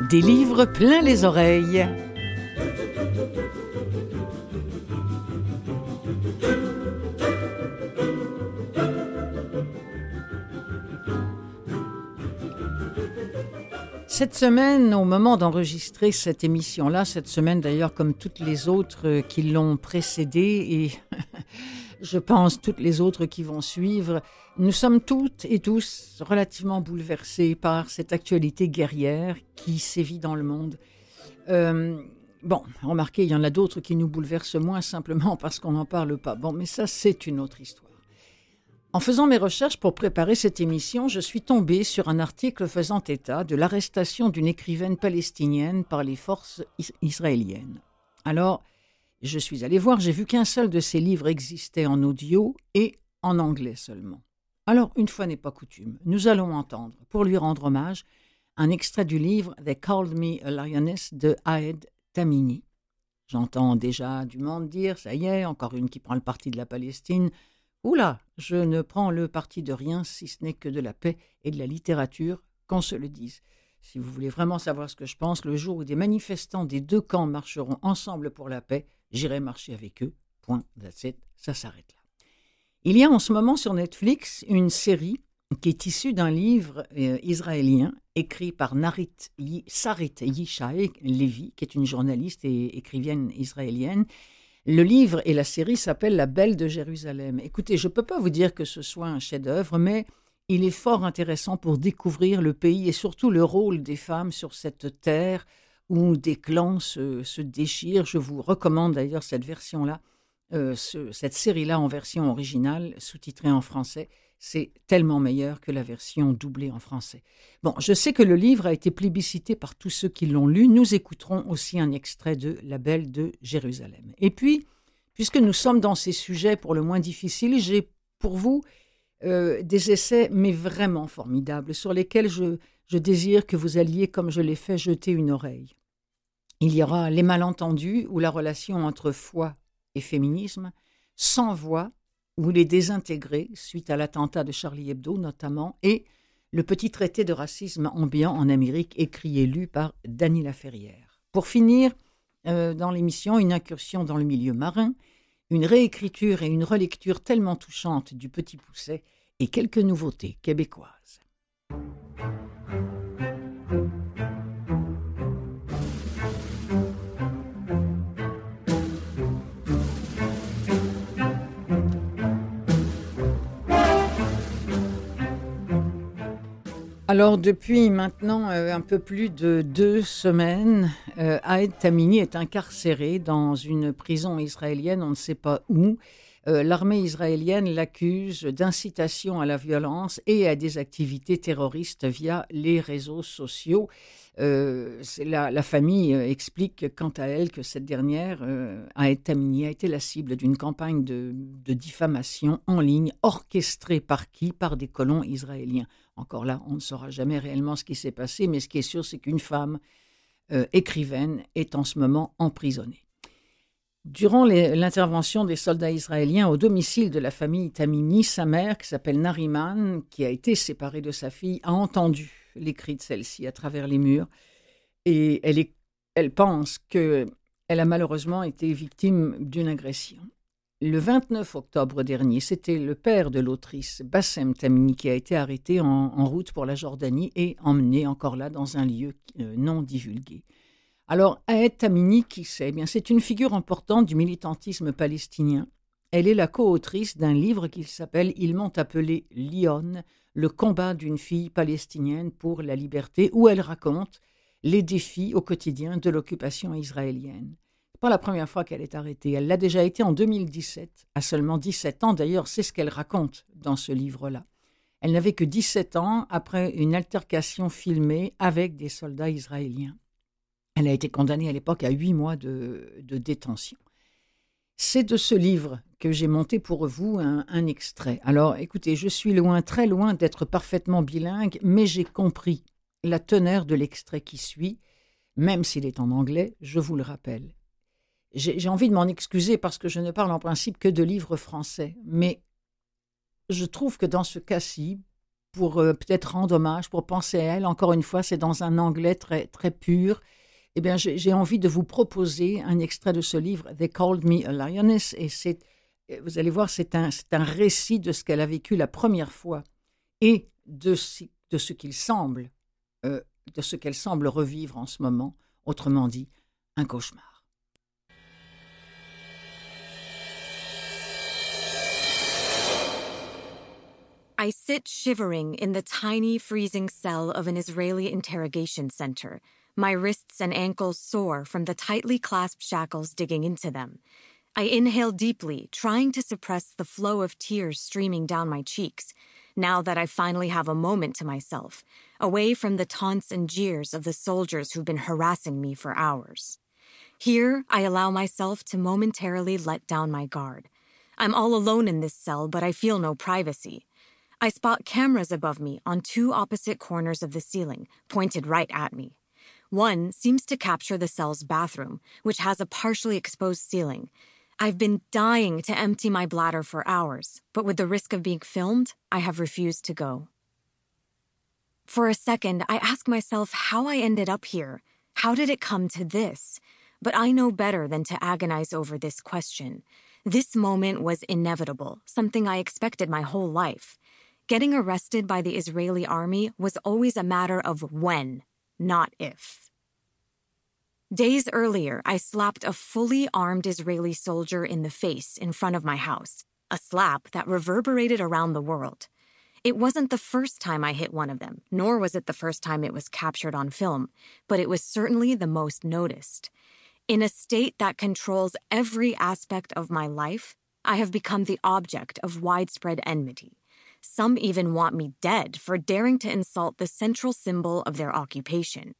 Des livres plein les oreilles. Cette semaine, au moment d'enregistrer cette émission-là, cette semaine d'ailleurs comme toutes les autres qui l'ont précédée et je pense toutes les autres qui vont suivre, nous sommes toutes et tous relativement bouleversés par cette actualité guerrière qui sévit dans le monde. Euh, bon, remarquez, il y en a d'autres qui nous bouleversent moins simplement parce qu'on n'en parle pas. Bon, mais ça, c'est une autre histoire. En faisant mes recherches pour préparer cette émission, je suis tombée sur un article faisant état de l'arrestation d'une écrivaine palestinienne par les forces israéliennes. Alors, je suis allée voir, j'ai vu qu'un seul de ses livres existait en audio et en anglais seulement. Alors, une fois n'est pas coutume, nous allons entendre, pour lui rendre hommage, un extrait du livre They Called Me a Lioness de Aed Tamini. J'entends déjà du monde dire Ça y est, encore une qui prend le parti de la Palestine. Oula, je ne prends le parti de rien si ce n'est que de la paix et de la littérature, qu'on se le dise. Si vous voulez vraiment savoir ce que je pense, le jour où des manifestants des deux camps marcheront ensemble pour la paix, j'irai marcher avec eux. Point, that's ça s'arrête là. Il y a en ce moment sur Netflix une série qui est issue d'un livre euh, israélien écrit par Sarit Yishai Levi, qui est une journaliste et écrivaine israélienne. Le livre et la série s'appellent La Belle de Jérusalem. Écoutez, je ne peux pas vous dire que ce soit un chef-d'œuvre, mais il est fort intéressant pour découvrir le pays et surtout le rôle des femmes sur cette terre où des clans se, déchirent. Je vous recommande d'ailleurs cette version-là euh, cette série-là en version originale, sous-titrée en français, c'est tellement meilleur que la version doublée en français. Bon, je sais que le livre a été plébiscité par tous ceux qui l'ont lu. Nous écouterons aussi un extrait de La Belle de Jérusalem. Et puis, puisque nous sommes dans ces sujets pour le moins difficiles, j'ai pour vous euh, des essais, mais vraiment formidables, sur lesquels je, je désire que vous alliez, comme je l'ai fait, jeter une oreille. Il y aura Les malentendus, ou la relation entre foi et féminisme, sans voix ou les désintégrés suite à l'attentat de Charlie Hebdo notamment, et le petit traité de racisme ambiant en Amérique écrit et lu par Dany Laferrière. Pour finir, euh, dans l'émission, une incursion dans le milieu marin, une réécriture et une relecture tellement touchantes du Petit Pousset et quelques nouveautés québécoises. Alors depuis maintenant euh, un peu plus de deux semaines, euh, Aed Tamini est incarcéré dans une prison israélienne, on ne sait pas où. Euh, l'armée israélienne l'accuse d'incitation à la violence et à des activités terroristes via les réseaux sociaux. La, la, famille explique quant à elle que cette dernière, Aed Tamini, a été la cible d'une campagne de diffamation en ligne orchestrée par qui? Par des colons israéliens. Encore là, on ne saura jamais réellement ce qui s'est passé, mais ce qui est sûr, c'est qu'une femme euh, écrivaine est en ce moment emprisonnée. Durant l'intervention des soldats israéliens au domicile de la famille Tamimi, sa mère, qui s'appelle Nariman, qui a été séparée de sa fille, a entendu les cris de celle-ci à travers les murs. Et elle, elle pense qu'elle a malheureusement été victime d'une agression. Le 29 octobre dernier, c'était le père de l'autrice, Bassem Tamini, qui a été arrêté en, route pour la Jordanie et emmené encore là dans un lieu euh, non divulgué. Alors, Aed Tamini, qui c'est? Eh C'est une figure importante du militantisme palestinien. Elle est la co-autrice d'un livre qui s'appelle Ils m'ont appelé Lyon, le combat d'une fille palestinienne pour la liberté, où elle raconte les défis au quotidien de l'occupation israélienne pas la première fois qu'elle est arrêtée. Elle l'a déjà été en 2017, à seulement 17 ans. D'ailleurs, c'est ce qu'elle raconte dans ce livre-là. Elle n'avait que 17 ans après une altercation filmée avec des soldats israéliens. Elle a été condamnée à l'époque à huit mois de, détention. C'est de ce livre que j'ai monté pour vous un, un, extrait. Alors écoutez, je suis loin, très loin d'être parfaitement bilingue, mais j'ai compris la teneur de l'extrait qui suit, même s'il est en anglais, je vous le rappelle j'ai envie de m'en excuser parce que je ne parle en principe que de livres français, mais je trouve que dans ce cas-ci, pour euh, peut-être rendre hommage, pour penser à elle. Encore une fois, c'est dans un anglais très, très pur. Eh bien, j'ai envie de vous proposer un extrait de ce livre, They Called Me a Lioness, et c'est, vous allez voir, c'est un, un récit de ce qu'elle a vécu la première fois et de, de ce qu'il semble, euh, de ce qu'elle semble revivre en ce moment, autrement dit, un cauchemar. I sit shivering in the tiny freezing cell of an Israeli interrogation center, my wrists and ankles sore from the tightly clasped shackles digging into them. I inhale deeply, trying to suppress the flow of tears streaming down my cheeks, now that I finally have a moment to myself, away from the taunts and jeers of the soldiers who've been harassing me for hours. Here, I allow myself to momentarily let down my guard. I'm all alone in this cell, but I feel no privacy. I spot cameras above me on two opposite corners of the ceiling, pointed right at me. One seems to capture the cell's bathroom, which has a partially exposed ceiling. I've been dying to empty my bladder for hours, but with the risk of being filmed, I have refused to go. For a second, I ask myself how I ended up here. How did it come to this? But I know better than to agonize over this question. This moment was inevitable, something I expected my whole life. Getting arrested by the Israeli army was always a matter of when, not if. Days earlier, I slapped a fully armed Israeli soldier in the face in front of my house, a slap that reverberated around the world. It wasn't the first time I hit one of them, nor was it the first time it was captured on film, but it was certainly the most noticed. In a state that controls every aspect of my life, I have become the object of widespread enmity. Some even want me dead for daring to insult the central symbol of their occupation.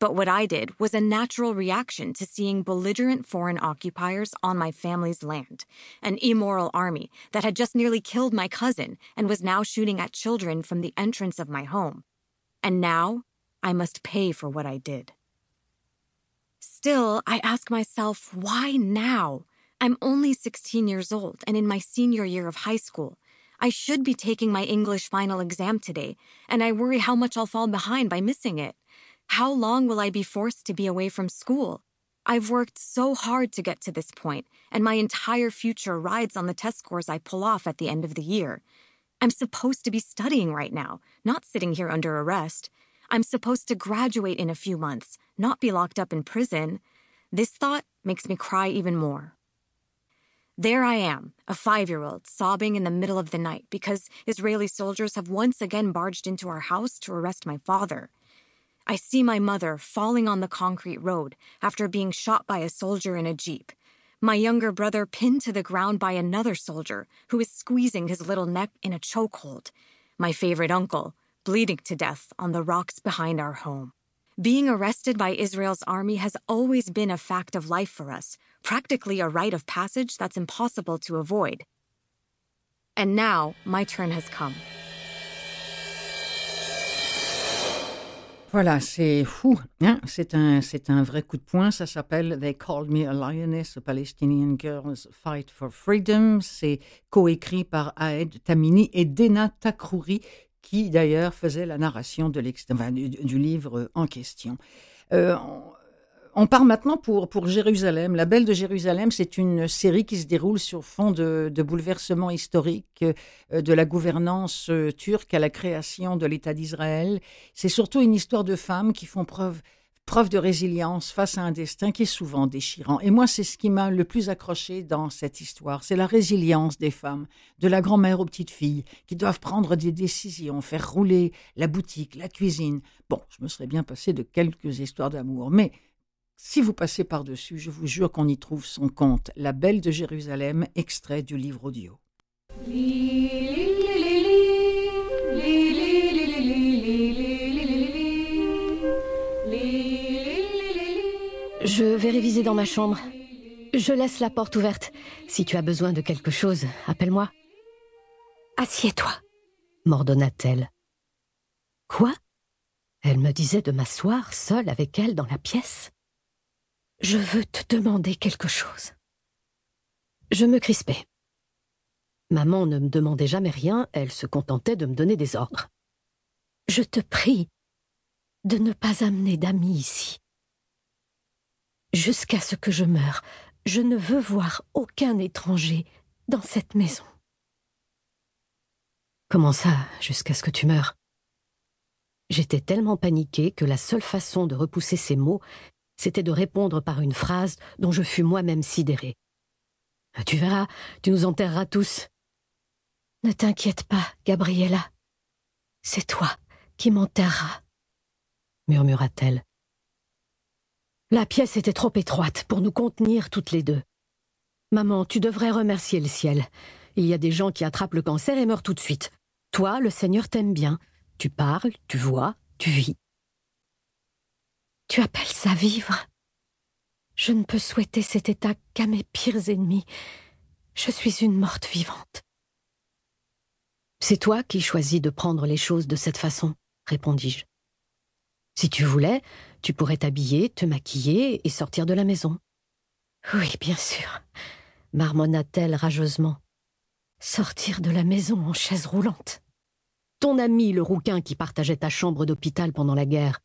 But what I did was a natural reaction to seeing belligerent foreign occupiers on my family's land, an immoral army that had just nearly killed my cousin and was now shooting at children from the entrance of my home. And now I must pay for what I did. Still, I ask myself, why now? I'm only 16 years old and in my senior year of high school. I should be taking my English final exam today, and I worry how much I'll fall behind by missing it. How long will I be forced to be away from school? I've worked so hard to get to this point, and my entire future rides on the test scores I pull off at the end of the year. I'm supposed to be studying right now, not sitting here under arrest. I'm supposed to graduate in a few months, not be locked up in prison. This thought makes me cry even more. There I am, a five year old, sobbing in the middle of the night because Israeli soldiers have once again barged into our house to arrest my father. I see my mother falling on the concrete road after being shot by a soldier in a jeep. My younger brother pinned to the ground by another soldier who is squeezing his little neck in a chokehold. My favorite uncle bleeding to death on the rocks behind our home. Being arrested by Israel's army has always been a fact of life for us, practically a rite of passage that's impossible to avoid. And now, my turn has come. Voilà, c'est fou. Hein? C'est un, c'est un vrai coup de poing. Ça s'appelle They Called Me a Lioness, a Palestinian Girls Fight for Freedom. C'est coécrit par Aed Tamini et Dena Takrouri, qui d'ailleurs faisait la narration du, livre en question. Euh, on part maintenant pour, Jérusalem. La Belle de Jérusalem, c'est une série qui se déroule sur fond de, bouleversements historiques euh, de la gouvernance euh, turque à la création de l'État d'Israël. C'est surtout une histoire de femmes qui font preuve preuve de résilience face à un destin qui est souvent déchirant. Et moi, c'est ce qui m'a le plus accroché dans cette histoire. C'est la résilience des femmes, de la grand-mère aux petites filles, qui doivent prendre des décisions, faire rouler la boutique, la cuisine. Bon, je me serais bien passé de quelques histoires d'amour, mais si vous passez par-dessus, je vous jure qu'on y trouve son compte. La Belle de Jérusalem, extrait du livre audio. Je vais réviser dans ma chambre. Je laisse la porte ouverte. Si tu as besoin de quelque chose, appelle-moi. Assieds-toi, m'ordonna-t-elle. Quoi? Elle me disait de m'asseoir seule avec elle dans la pièce. Je veux te demander quelque chose. Je me crispais. Maman ne me demandait jamais rien, elle se contentait de me donner des ordres. Je te prie de ne pas amener d'amis ici. Jusqu'à ce que je meure, je ne veux voir aucun étranger dans cette maison. Comment ça, jusqu'à ce que tu meurs J'étais tellement paniquée que la seule façon de repousser ces mots, c'était de répondre par une phrase dont je fus moi-même sidérée. Tu verras, tu nous enterreras tous. Ne t'inquiète pas, Gabriella. C'est toi qui m'enterreras, murmura-t-elle. La pièce était trop étroite pour nous contenir toutes les deux. Maman, tu devrais remercier le ciel. Il y a des gens qui attrapent le cancer et meurent tout de suite. Toi, le Seigneur t'aime bien. Tu parles, tu vois, tu vis. Tu appelles ça vivre Je ne peux souhaiter cet état qu'à mes pires ennemis. Je suis une morte vivante. C'est toi qui choisis de prendre les choses de cette façon, répondis-je. Si tu voulais, tu pourrais t'habiller, te maquiller et sortir de la maison. Oui, bien sûr, marmonna-t-elle rageusement. Sortir de la maison en chaise roulante. Ton ami, le rouquin qui partageait ta chambre d'hôpital pendant la guerre.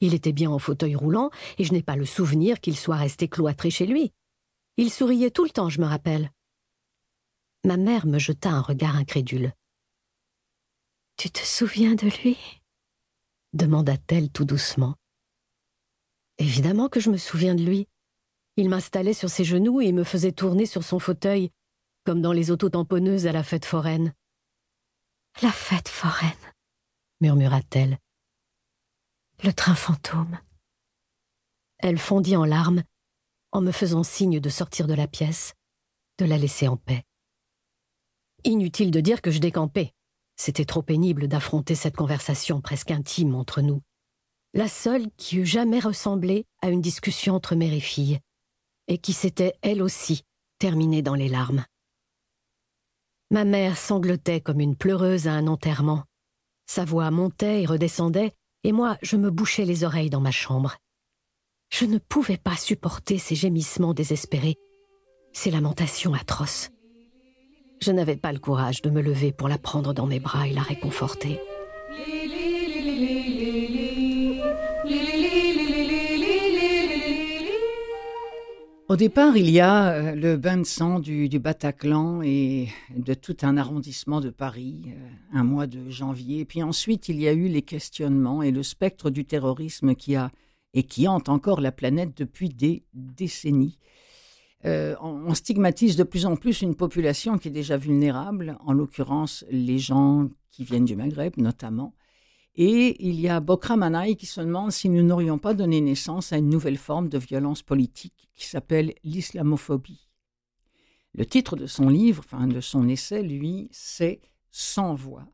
Il était bien en fauteuil roulant, et je n'ai pas le souvenir qu'il soit resté cloîtré chez lui. Il souriait tout le temps, je me rappelle. Ma mère me jeta un regard incrédule. Tu te souviens de lui? demanda-t-elle tout doucement. Évidemment que je me souviens de lui. Il m'installait sur ses genoux et me faisait tourner sur son fauteuil, comme dans les auto-tamponneuses à la fête foraine. La fête foraine, murmura-t-elle. Le train fantôme. Elle fondit en larmes, en me faisant signe de sortir de la pièce, de la laisser en paix. Inutile de dire que je décampais. C'était trop pénible d'affronter cette conversation presque intime entre nous. La seule qui eût jamais ressemblé à une discussion entre mère et fille, et qui s'était, elle aussi, terminée dans les larmes. Ma mère sanglotait comme une pleureuse à un enterrement. Sa voix montait et redescendait, et moi je me bouchais les oreilles dans ma chambre. Je ne pouvais pas supporter ces gémissements désespérés, ces lamentations atroces. Je n'avais pas le courage de me lever pour la prendre dans mes bras et la réconforter. Au départ, il y a euh, le bain de sang du, Bataclan et de tout un arrondissement de Paris, euh, un mois de janvier. Puis ensuite, il y a eu les questionnements et le spectre du terrorisme qui a et qui hante encore la planète depuis des décennies. Euh, on, stigmatise de plus en plus une population qui est déjà vulnérable, en l'occurrence les gens qui viennent du Maghreb notamment. Et il y a Bokra Manaï qui se demande si nous n'aurions pas donné naissance à une nouvelle forme de violence politique qui s'appelle l'islamophobie. Le titre de son livre, enfin de son essai, lui, c'est Sans voix.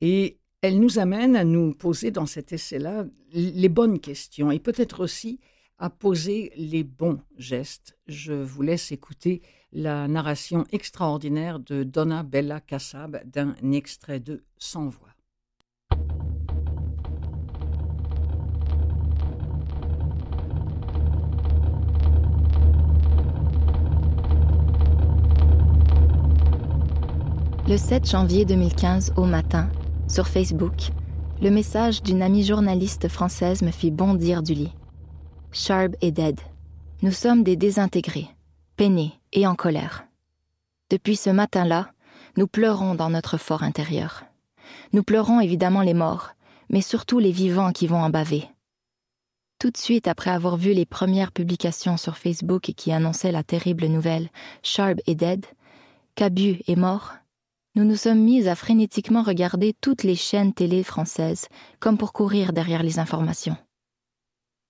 Et elle nous amène à nous poser dans cet essai-là les bonnes questions et peut-être aussi à poser les bons gestes. Je vous laisse écouter la narration extraordinaire de Donna Bella Kassab d'un extrait de Sans voix. Le 7 janvier 2015 au matin, sur Facebook, le message d'une amie journaliste française me fit bondir du lit. Sharp est dead. Nous sommes des désintégrés, peinés et en colère. Depuis ce matin-là, nous pleurons dans notre fort intérieur. Nous pleurons évidemment les morts, mais surtout les vivants qui vont en baver. Tout de suite après avoir vu les premières publications sur Facebook qui annonçaient la terrible nouvelle Sharp est dead, Cabu est mort, nous nous sommes mis à frénétiquement regarder toutes les chaînes télé françaises, comme pour courir derrière les informations.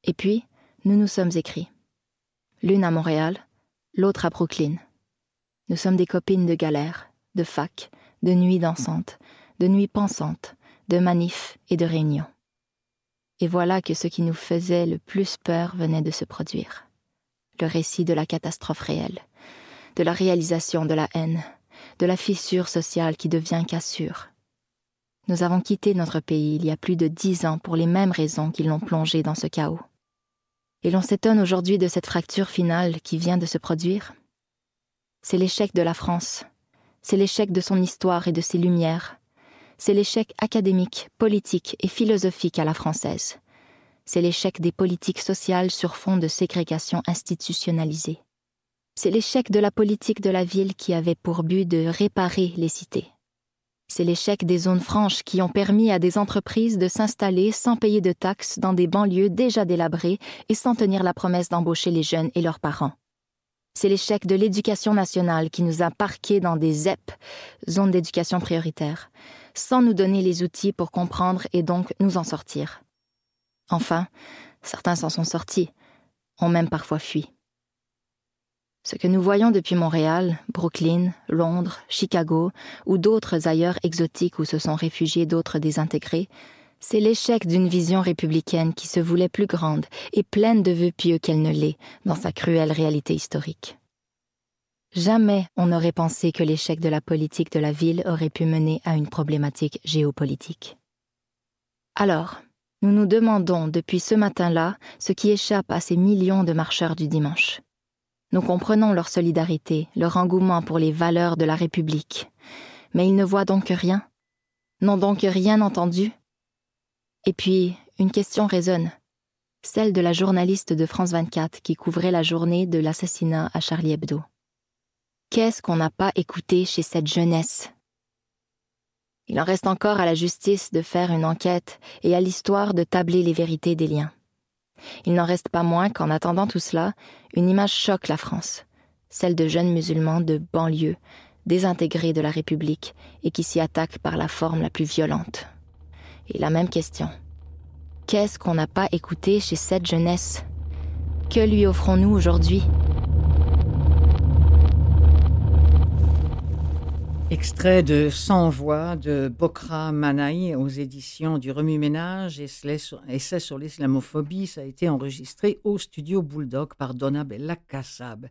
Et puis, nous nous sommes écrits. L'une à Montréal, l'autre à Brooklyn. Nous sommes des copines de galère, de fac, de nuits dansantes, de nuits pensantes, de manifs et de réunions. Et voilà que ce qui nous faisait le plus peur venait de se produire. Le récit de la catastrophe réelle, de la réalisation de la haine, de la fissure sociale qui devient cassure. Nous avons quitté notre pays il y a plus de dix ans pour les mêmes raisons qui l'ont plongé dans ce chaos. Et l'on s'étonne aujourd'hui de cette fracture finale qui vient de se produire. C'est l'échec de la France, c'est l'échec de son histoire et de ses lumières, c'est l'échec académique, politique et philosophique à la française. C'est l'échec des politiques sociales sur fond de ségrégation institutionnalisée. C'est l'échec de la politique de la ville qui avait pour but de réparer les cités. C'est l'échec des zones franches qui ont permis à des entreprises de s'installer sans payer de taxes dans des banlieues déjà délabrées et sans tenir la promesse d'embaucher les jeunes et leurs parents. C'est l'échec de l'éducation nationale qui nous a parqués dans des ZEP, zones d'éducation prioritaire, sans nous donner les outils pour comprendre et donc nous en sortir. Enfin, certains s'en sont sortis, ont même parfois fui. Ce que nous voyons depuis Montréal, Brooklyn, Londres, Chicago ou d'autres ailleurs exotiques où se sont réfugiés d'autres désintégrés, c'est l'échec d'une vision républicaine qui se voulait plus grande et pleine de vœux pieux qu'elle ne l'est dans sa cruelle réalité historique. Jamais on n'aurait pensé que l'échec de la politique de la ville aurait pu mener à une problématique géopolitique. Alors, nous nous demandons depuis ce matin-là ce qui échappe à ces millions de marcheurs du dimanche. Nous comprenons leur solidarité, leur engouement pour les valeurs de la République. Mais ils ne voient donc rien, n'ont donc rien entendu. Et puis, une question résonne, celle de la journaliste de France 24 qui couvrait la journée de l'assassinat à Charlie Hebdo. Qu'est-ce qu'on n'a pas écouté chez cette jeunesse? Il en reste encore à la justice de faire une enquête et à l'histoire de tabler les vérités des liens. Il n'en reste pas moins qu'en attendant tout cela, une image choque la France, celle de jeunes musulmans de banlieue, désintégrés de la République et qui s'y attaquent par la forme la plus violente. Et la même question. Qu'est-ce qu'on n'a pas écouté chez cette jeunesse? Que lui offrons-nous aujourd'hui? Extrait de Sans voix de Bokra Manaï aux éditions du Remue-Ménage, essai sur l'islamophobie, ça a été enregistré au studio Bulldog par Donna Bella Kassab.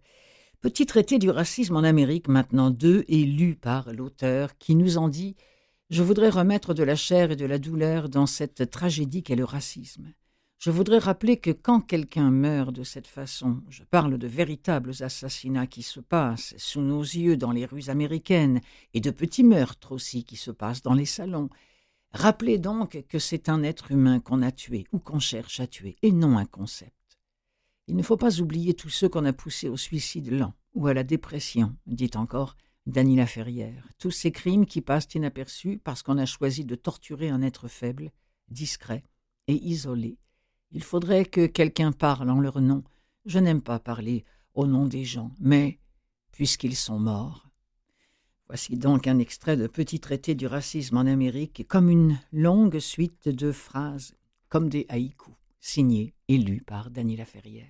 Petit traité du racisme en Amérique, maintenant deux, et lu par l'auteur, qui nous en dit Je voudrais remettre de la chair et de la douleur dans cette tragédie qu'est le racisme. Je voudrais rappeler que quand quelqu'un meurt de cette façon, je parle de véritables assassinats qui se passent sous nos yeux dans les rues américaines et de petits meurtres aussi qui se passent dans les salons. Rappelez donc que c'est un être humain qu'on a tué ou qu'on cherche à tuer et non un concept. Il ne faut pas oublier tous ceux qu'on a poussés au suicide lent ou à la dépression, dit encore Dany Ferrière. Tous ces crimes qui passent inaperçus parce qu'on a choisi de torturer un être faible, discret et isolé il faudrait que quelqu'un parle en leur nom. Je n'aime pas parler au nom des gens, mais puisqu'ils sont morts. Voici donc un extrait de Petit traité du racisme en Amérique, comme une longue suite de phrases, comme des haïkus, signés et lus par Daniela Ferrière.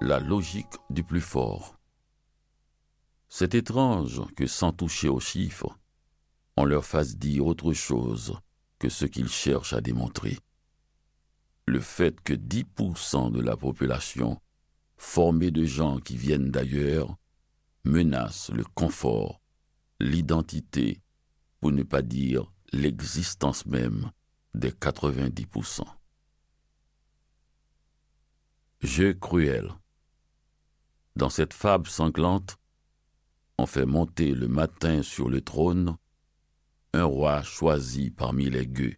La logique du plus fort. C'est étrange que sans toucher aux chiffres, on leur fasse dire autre chose que ce qu'ils cherchent à démontrer. Le fait que 10% de la population, formée de gens qui viennent d'ailleurs, menace le confort, l'identité, pour ne pas dire l'existence même des 90%. Jeu cruel. Dans cette fable sanglante, on fait monter le matin sur le trône un roi choisi parmi les gueux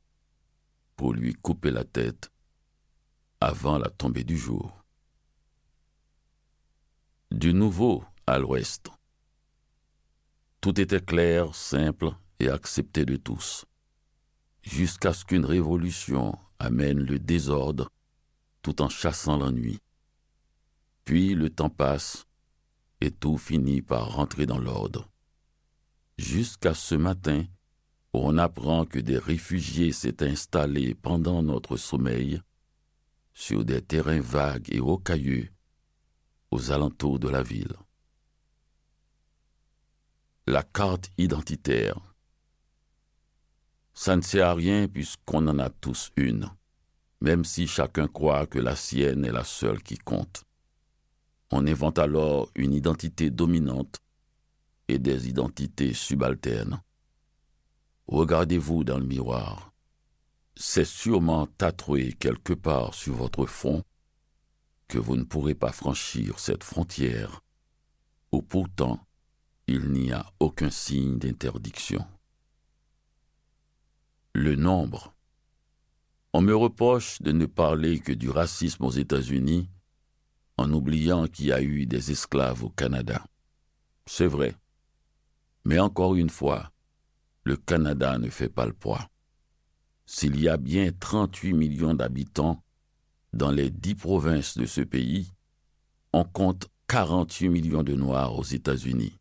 pour lui couper la tête avant la tombée du jour. Du nouveau à l'ouest, tout était clair, simple et accepté de tous, jusqu'à ce qu'une révolution amène le désordre tout en chassant l'ennui. Puis le temps passe et tout finit par rentrer dans l'ordre. Jusqu'à ce matin, on apprend que des réfugiés s'est installés pendant notre sommeil sur des terrains vagues et rocailleux aux alentours de la ville. La carte identitaire. Ça ne sert à rien puisqu'on en a tous une, même si chacun croit que la sienne est la seule qui compte. On invente alors une identité dominante et des identités subalternes. Regardez-vous dans le miroir. C'est sûrement tatoué quelque part sur votre front que vous ne pourrez pas franchir cette frontière où pourtant il n'y a aucun signe d'interdiction. Le nombre. On me reproche de ne parler que du racisme aux États-Unis en oubliant qu'il y a eu des esclaves au Canada. C'est vrai. Mais encore une fois, le Canada ne fait pas le poids. S'il y a bien 38 millions d'habitants dans les dix provinces de ce pays, on compte 48 millions de Noirs aux États-Unis.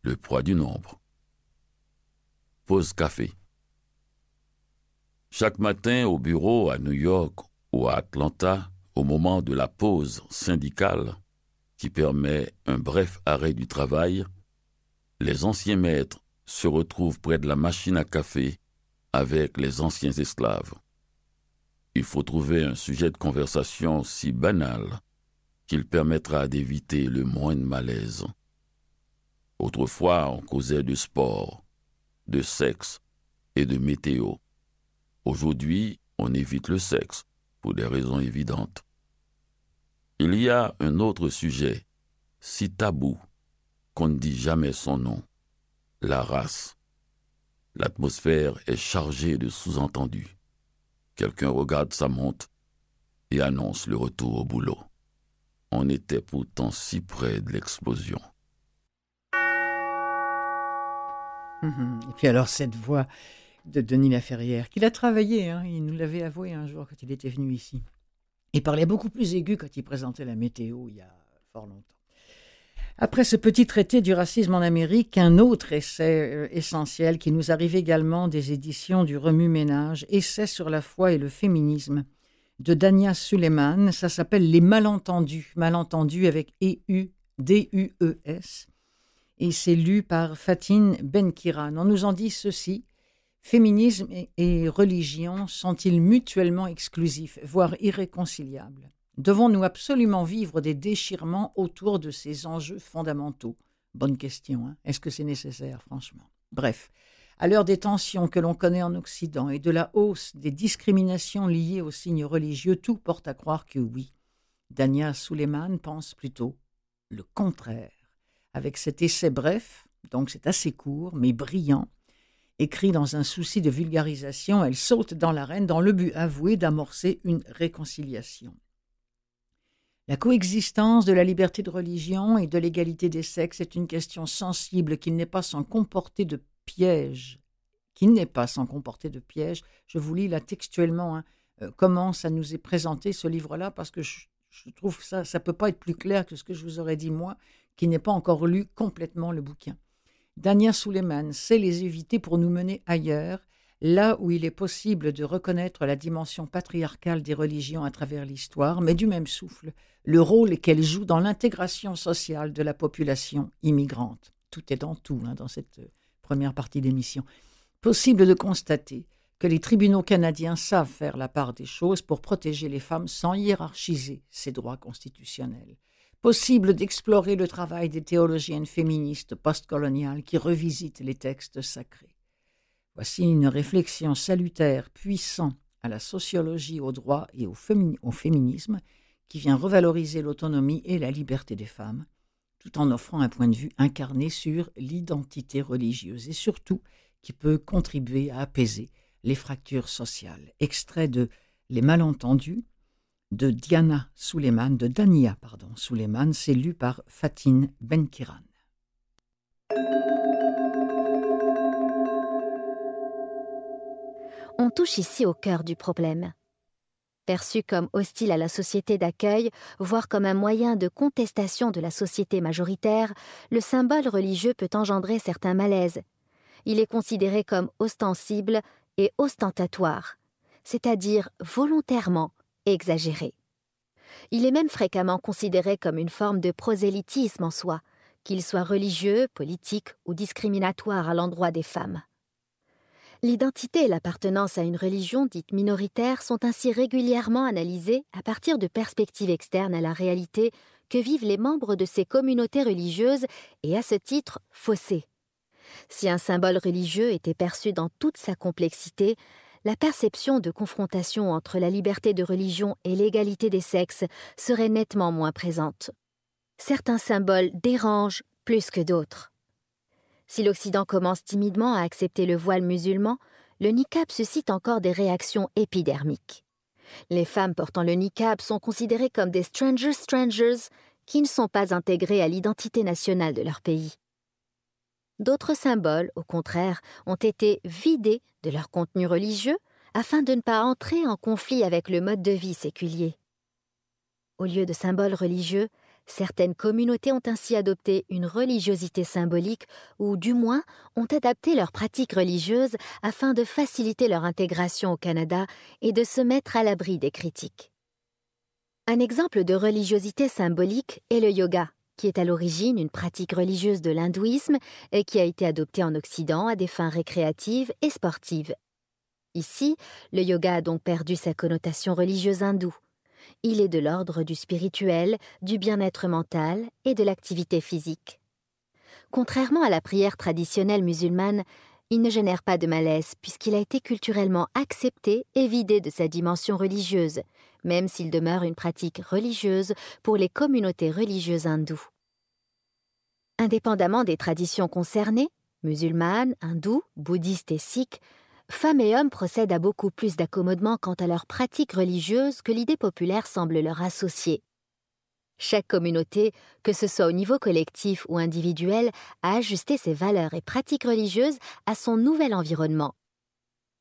Le poids du nombre. Pause café. Chaque matin au bureau à New York ou à Atlanta, au moment de la pause syndicale, qui permet un bref arrêt du travail, les anciens maîtres se retrouvent près de la machine à café avec les anciens esclaves. Il faut trouver un sujet de conversation si banal qu'il permettra d'éviter le moindre malaise. Autrefois, on causait de sport, de sexe et de météo. Aujourd'hui, on évite le sexe, pour des raisons évidentes. Il y a un autre sujet, si tabou, qu'on ne dit jamais son nom, la race. L'atmosphère est chargée de sous-entendus. Quelqu'un regarde sa montre et annonce le retour au boulot. On était pourtant si près de l'explosion. Et puis alors cette voix de Denis Laferrière, qu'il a travaillé, hein, il nous l'avait avoué un jour quand il était venu ici. Il parlait beaucoup plus aigu quand il présentait la météo il y a fort longtemps. Après ce petit traité du racisme en Amérique, un autre essai euh, essentiel qui nous arrive également des éditions du Remue-Ménage, Essai sur la foi et le féminisme, de Dania Suleiman. Ça s'appelle Les malentendus, malentendus avec E-U, D-U-E-S. Et c'est lu par Fatine Benkiran. On nous en dit ceci. Féminisme et religion sont-ils mutuellement exclusifs, voire irréconciliables? Devons-nous absolument vivre des déchirements autour de ces enjeux fondamentaux? Bonne question. Hein Est-ce que c'est nécessaire, franchement? Bref, à l'heure des tensions que l'on connaît en Occident et de la hausse des discriminations liées aux signes religieux, tout porte à croire que oui. Dania Suleiman pense plutôt le contraire. Avec cet essai bref, donc c'est assez court, mais brillant, écrit dans un souci de vulgarisation, elle saute dans l'arène dans le but avoué d'amorcer une réconciliation. La coexistence de la liberté de religion et de l'égalité des sexes est une question sensible qui n'est pas sans comporter de piège, qui n'est pas sans comporter de piège. Je vous lis là textuellement hein, euh, comment ça nous est présenté ce livre-là, parce que je, trouve ça, ça peut pas être plus clair que ce que je vous aurais dit moi, qui n'ai pas encore lu complètement le bouquin. Dania Suleiman sait les éviter pour nous mener ailleurs, là où il est possible de reconnaître la dimension patriarcale des religions à travers l'histoire, mais du même souffle, le rôle qu'elles jouent dans l'intégration sociale de la population immigrante. Tout est dans tout hein, dans cette première partie d'émission, possible de constater que les tribunaux canadiens savent faire la part des choses pour protéger les femmes sans hiérarchiser ces droits constitutionnels. Possible d'explorer le travail des théologiennes féministes postcoloniales qui revisitent les textes sacrés. Voici une réflexion salutaire, puissant à la sociologie, au droit et au, au féminisme, qui vient revaloriser l'autonomie et la liberté des femmes, tout en offrant un point de vue incarné sur l'identité religieuse et surtout qui peut contribuer à apaiser les fractures sociales. Extrait de Les malentendus de Diana Suleiman, de Dania pardon, Suleiman, c'est lu par Fatine Benkiran. On touche ici au cœur du problème. Perçu comme hostile à la société d'accueil, voire comme un moyen de contestation de la société majoritaire, le symbole religieux peut engendrer certains malaises. Il est considéré comme ostensible et ostentatoire, c'est-à-dire volontairement exagéré. Il est même fréquemment considéré comme une forme de prosélytisme en soi, qu'il soit religieux, politique ou discriminatoire à l'endroit des femmes. L'identité et l'appartenance à une religion dite minoritaire sont ainsi régulièrement analysées à partir de perspectives externes à la réalité que vivent les membres de ces communautés religieuses et à ce titre faussées. Si un symbole religieux était perçu dans toute sa complexité, la perception de confrontation entre la liberté de religion et l'égalité des sexes serait nettement moins présente. Certains symboles dérangent plus que d'autres. Si l'Occident commence timidement à accepter le voile musulman, le niqab suscite encore des réactions épidermiques. Les femmes portant le niqab sont considérées comme des strangers strangers qui ne sont pas intégrées à l'identité nationale de leur pays. D'autres symboles, au contraire, ont été vidés de leur contenu religieux afin de ne pas entrer en conflit avec le mode de vie séculier. Au lieu de symboles religieux, certaines communautés ont ainsi adopté une religiosité symbolique ou du moins ont adapté leurs pratiques religieuses afin de faciliter leur intégration au Canada et de se mettre à l'abri des critiques. Un exemple de religiosité symbolique est le yoga, qui est à l'origine une pratique religieuse de l'hindouisme et qui a été adoptée en Occident à des fins récréatives et sportives. Ici, le yoga a donc perdu sa connotation religieuse hindoue. Il est de l'ordre du spirituel, du bien-être mental et de l'activité physique. Contrairement à la prière traditionnelle musulmane, il ne génère pas de malaise puisqu'il a été culturellement accepté et vidé de sa dimension religieuse, même s'il demeure une pratique religieuse pour les communautés religieuses hindoues. Indépendamment des traditions concernées, musulmanes, hindous, bouddhistes et sikhs, femmes et hommes procèdent à beaucoup plus d'accommodement quant à leurs pratiques religieuses que l'idée populaire semble leur associer. Chaque communauté, que ce soit au niveau collectif ou individuel, a ajusté ses valeurs et pratiques religieuses à son nouvel environnement.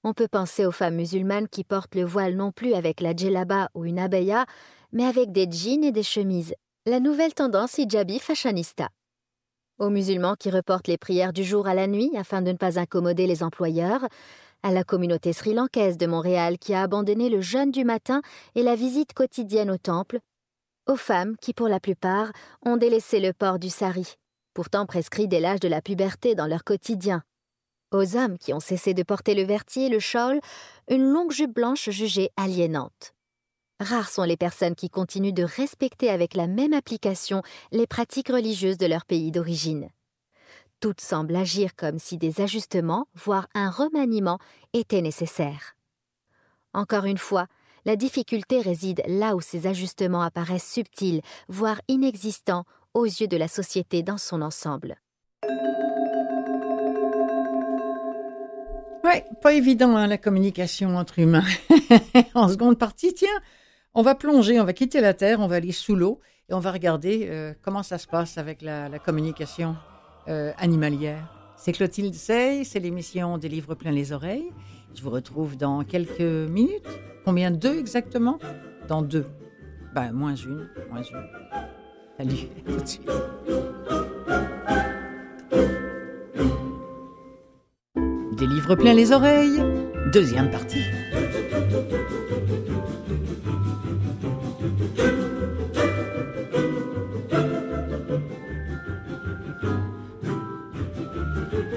On peut penser aux femmes musulmanes qui portent le voile non plus avec la djellaba ou une abaya, mais avec des jeans et des chemises, la nouvelle tendance hijabi fashionista. Aux musulmans qui reportent les prières du jour à la nuit afin de ne pas incommoder les employeurs, à la communauté sri-lankaise de Montréal qui a abandonné le jeûne du matin et la visite quotidienne au temple, aux femmes qui, pour la plupart, ont délaissé le port du sari, pourtant prescrit dès l'âge de la puberté dans leur quotidien, aux hommes qui ont cessé de porter le vertier et le shawl, une longue jupe blanche jugée aliénante. Rares sont les personnes qui continuent de respecter avec la même application les pratiques religieuses de leur pays d'origine. Toutes semblent agir comme si des ajustements, voire un remaniement, étaient nécessaires. Encore une fois, la difficulté réside là où ces ajustements apparaissent subtils, voire inexistants, aux yeux de la société dans son ensemble. Oui, pas évident hein, la communication entre humains. en seconde partie, tiens, on va plonger, on va quitter la Terre, on va aller sous l'eau et on va regarder euh, comment ça se passe avec la, communication euh, animalière. C'est Clotilde Sey, c'est l'émission des livres plein les oreilles. Je vous retrouve dans quelques minutes. Combien Deux exactement? Dans deux. Ben, moins une, moins une. Salut, tout de suite. Des livres pleins les oreilles, deuxième partie.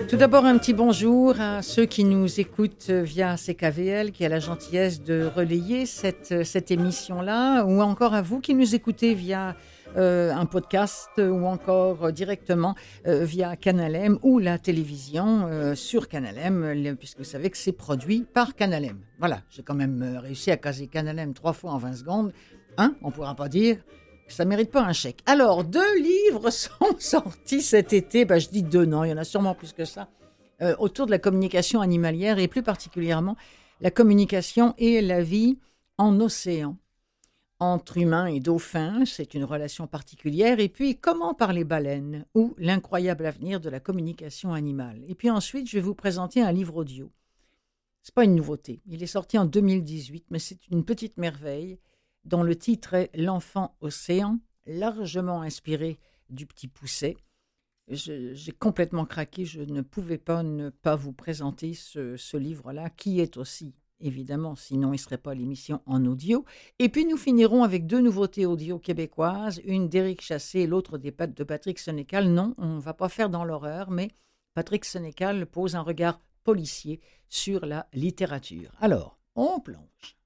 Tout d'abord, un petit bonjour à ceux qui nous écoutent via CKVL, qui a la gentillesse de relayer cette, cette émission-là, ou encore à vous qui nous écoutez via euh, un podcast ou encore euh, directement euh, via Canalem ou la télévision sur Canalem, puisque vous savez que c'est produit par Canalem. Voilà, j'ai quand même réussi à caser Canalem trois fois en 20 secondes. Hein, on ne pourra pas dire que ça mérite pas un chèque. Alors, deux livres sont sortis cet été. Ben, je dis deux, non, il y en a sûrement plus que ça. autour de la communication animalière et plus particulièrement la communication et la vie en océan entre humains et dauphins, c'est une relation particulière, et puis comment parler baleines, ou l'incroyable avenir de la communication animale? Et puis ensuite, je vais vous présenter un livre audio. C'est pas une nouveauté, il est sorti en 2018, mais c'est une petite merveille dont le titre est L'enfant océan, largement inspiré du petit pousset. J'ai complètement craqué, je ne pouvais pas ne pas vous présenter ce livre-là, qui est aussi évidemment, sinon il ne serait pas l'émission en audio. Et puis nous finirons avec deux nouveautés audio québécoises, une d'Éric Chassé et l'autre des pattes de Patrick Sénécal. Non, on ne va pas faire dans l'horreur, mais Patrick Sénécal pose un regard policier sur la littérature. Alors, on plonge.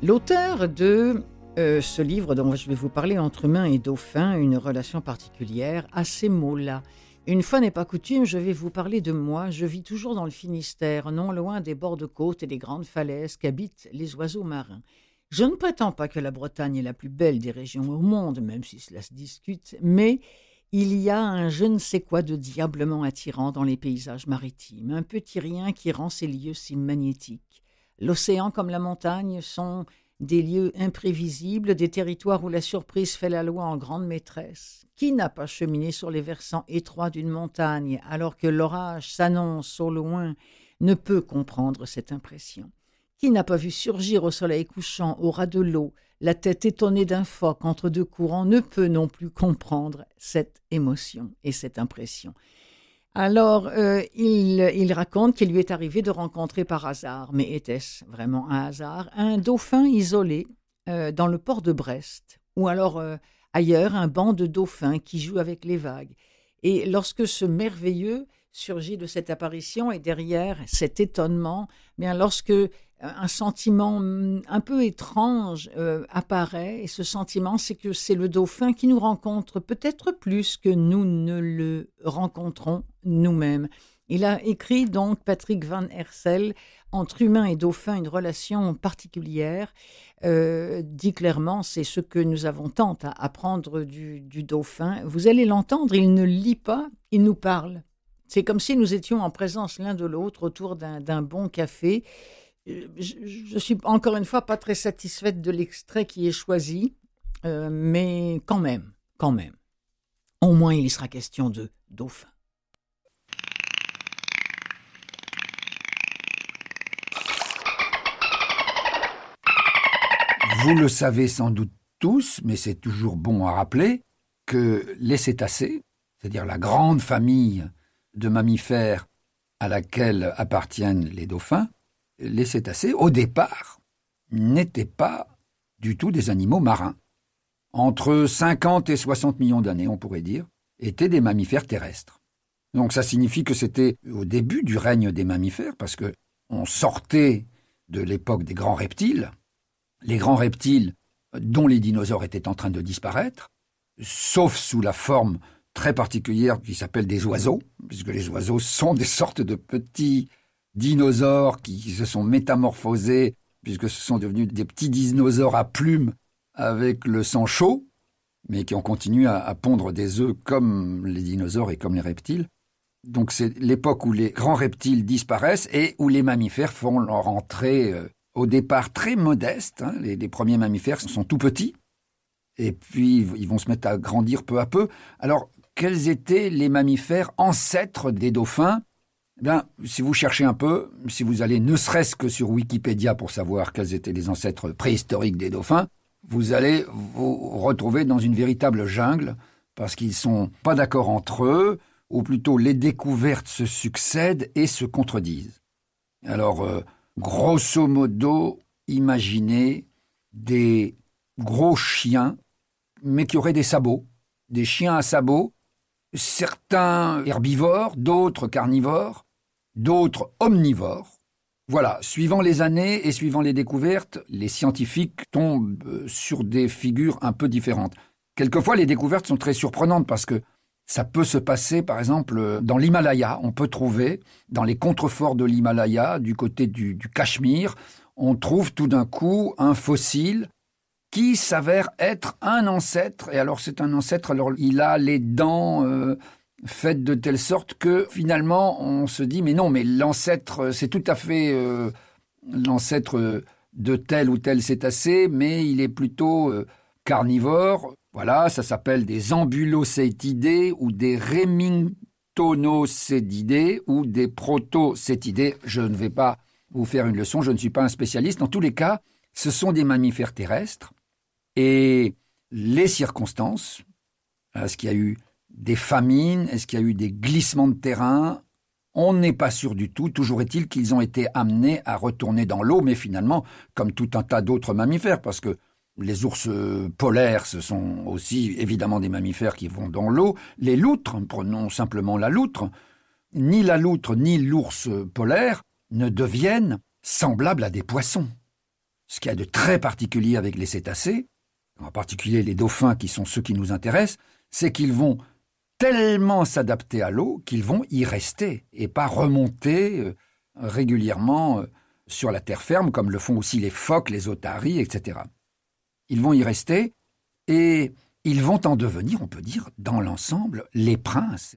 L'auteur de euh, ce livre dont je vais vous parler, Entre humain et dauphin, une relation particulière, a ces mots-là. Une fois n'est pas coutume, je vais vous parler de moi. Je vis toujours dans le Finistère, non loin des bords de côte et des grandes falaises qu'habitent les oiseaux marins. Je ne prétends pas que la Bretagne est la plus belle des régions au monde, même si cela se discute, mais il y a un je ne sais quoi de diablement attirant dans les paysages maritimes, un petit rien qui rend ces lieux si magnétiques. L'océan comme la montagne sont des lieux imprévisibles, des territoires où la surprise fait la loi en grande maîtresse. Qui n'a pas cheminé sur les versants étroits d'une montagne alors que l'orage s'annonce au loin ne peut comprendre cette impression. Qui n'a pas vu surgir au soleil couchant, au ras de l'eau, la tête étonnée d'un phoque entre deux courants ne peut non plus comprendre cette émotion et cette impression. Alors, euh, il, raconte qu'il lui est arrivé de rencontrer par hasard, mais était-ce vraiment un hasard, un dauphin isolé euh, dans le port de Brest, ou alors euh, ailleurs un banc de dauphins qui joue avec les vagues. Et lorsque ce merveilleux surgit de cette apparition et derrière cet étonnement, bien lorsque un sentiment mm, un peu étrange euh, apparaît, et ce sentiment, c'est que c'est le dauphin qui nous rencontre peut-être plus que nous ne le rencontrons nous-mêmes. Il a écrit donc Patrick Van Hersel entre humain et dauphin une relation particulière. Euh, dit clairement, c'est ce que nous avons tant à apprendre du, du dauphin. Vous allez l'entendre, il ne lit pas, il nous parle. C'est comme si nous étions en présence l'un de l'autre autour d'un bon café je, suis encore une fois pas très satisfaite de l'extrait qui est choisi, euh, mais quand même, quand même. Au moins, il sera question de dauphin. Vous le savez sans doute tous, mais c'est toujours bon à rappeler que les cétacés, c'est-à-dire la grande famille de mammifères à laquelle appartiennent les dauphins, les cétacés, au départ, n'étaient pas du tout des animaux marins. Entre 50 et 60 millions d'années, on pourrait dire, étaient des mammifères terrestres. Donc ça signifie que c'était au début du règne des mammifères, parce que on sortait de l'époque des grands reptiles, les grands reptiles dont les dinosaures étaient en train de disparaître, sauf sous la forme très particulière qui s'appelle des oiseaux, puisque les oiseaux sont des sortes de petits dinosaures qui se sont métamorphosés, puisque ce sont devenus des petits dinosaures à plumes avec le sang chaud, mais qui ont continué à, pondre des œufs comme les dinosaures et comme les reptiles. Donc c'est l'époque où les grands reptiles disparaissent et où les mammifères font leur entrée euh, au départ très modeste. Hein. Les, les, premiers mammifères sont tout petits et puis ils vont se mettre à grandir peu à peu. Alors quels étaient les mammifères ancêtres des dauphins? Eh bien, si vous cherchez un peu, si vous allez ne serait-ce que sur Wikipédia pour savoir quels étaient les ancêtres préhistoriques des dauphins, vous allez vous retrouver dans une véritable jungle parce qu'ils sont pas d'accord entre eux, ou plutôt les découvertes se succèdent et se contredisent. Alors, euh, grosso modo, imaginez des gros chiens, mais qui auraient des sabots, des chiens à sabots, certains herbivores, d'autres carnivores, d'autres omnivores. Voilà, suivant les années et suivant les découvertes, les scientifiques tombent euh, sur des figures un peu différentes. Quelquefois, les découvertes sont très surprenantes parce que ça peut se passer, par exemple, dans l'Himalaya. On peut trouver, dans les contreforts de l'Himalaya, du côté du, Cachemire, on trouve tout d'un coup un fossile qui s'avère être un ancêtre. Et alors, c'est un ancêtre, alors il a les dents euh, faite de telle sorte que finalement on se dit mais non mais l'ancêtre c'est tout à fait euh, l'ancêtre de tel ou tel cétacé mais il est plutôt euh, carnivore. Voilà ça s'appelle des ambulocétidés ou des remingtonocédidés ou des protocétidés je ne vais pas vous faire une leçon je ne suis pas un spécialiste. En tous les cas ce sont des mammifères terrestres et les circonstances ce qu'il y a eu des famines? Est-ce qu'il y a eu des glissements de terrain? On n'est pas sûr du tout. Toujours est-il qu'ils ont été amenés à retourner dans l'eau, mais finalement, comme tout un tas d'autres mammifères, parce que les ours polaires, ce sont aussi évidemment des mammifères qui vont dans l'eau. Les loutres, prenons simplement la loutre, ni la loutre ni l'ours polaire ne deviennent semblables à des poissons. ce qu'il y a de très particulier avec les cétacés, en particulier les dauphins qui sont ceux qui nous intéressent, c'est qu'ils vont tellement s'adapter à l'eau qu'ils vont y rester et pas remonter euh, régulièrement euh, sur la terre ferme comme le font aussi les phoques, les otaries, etc. Ils vont y rester et ils vont en devenir, on peut dire, dans l'ensemble, les princes.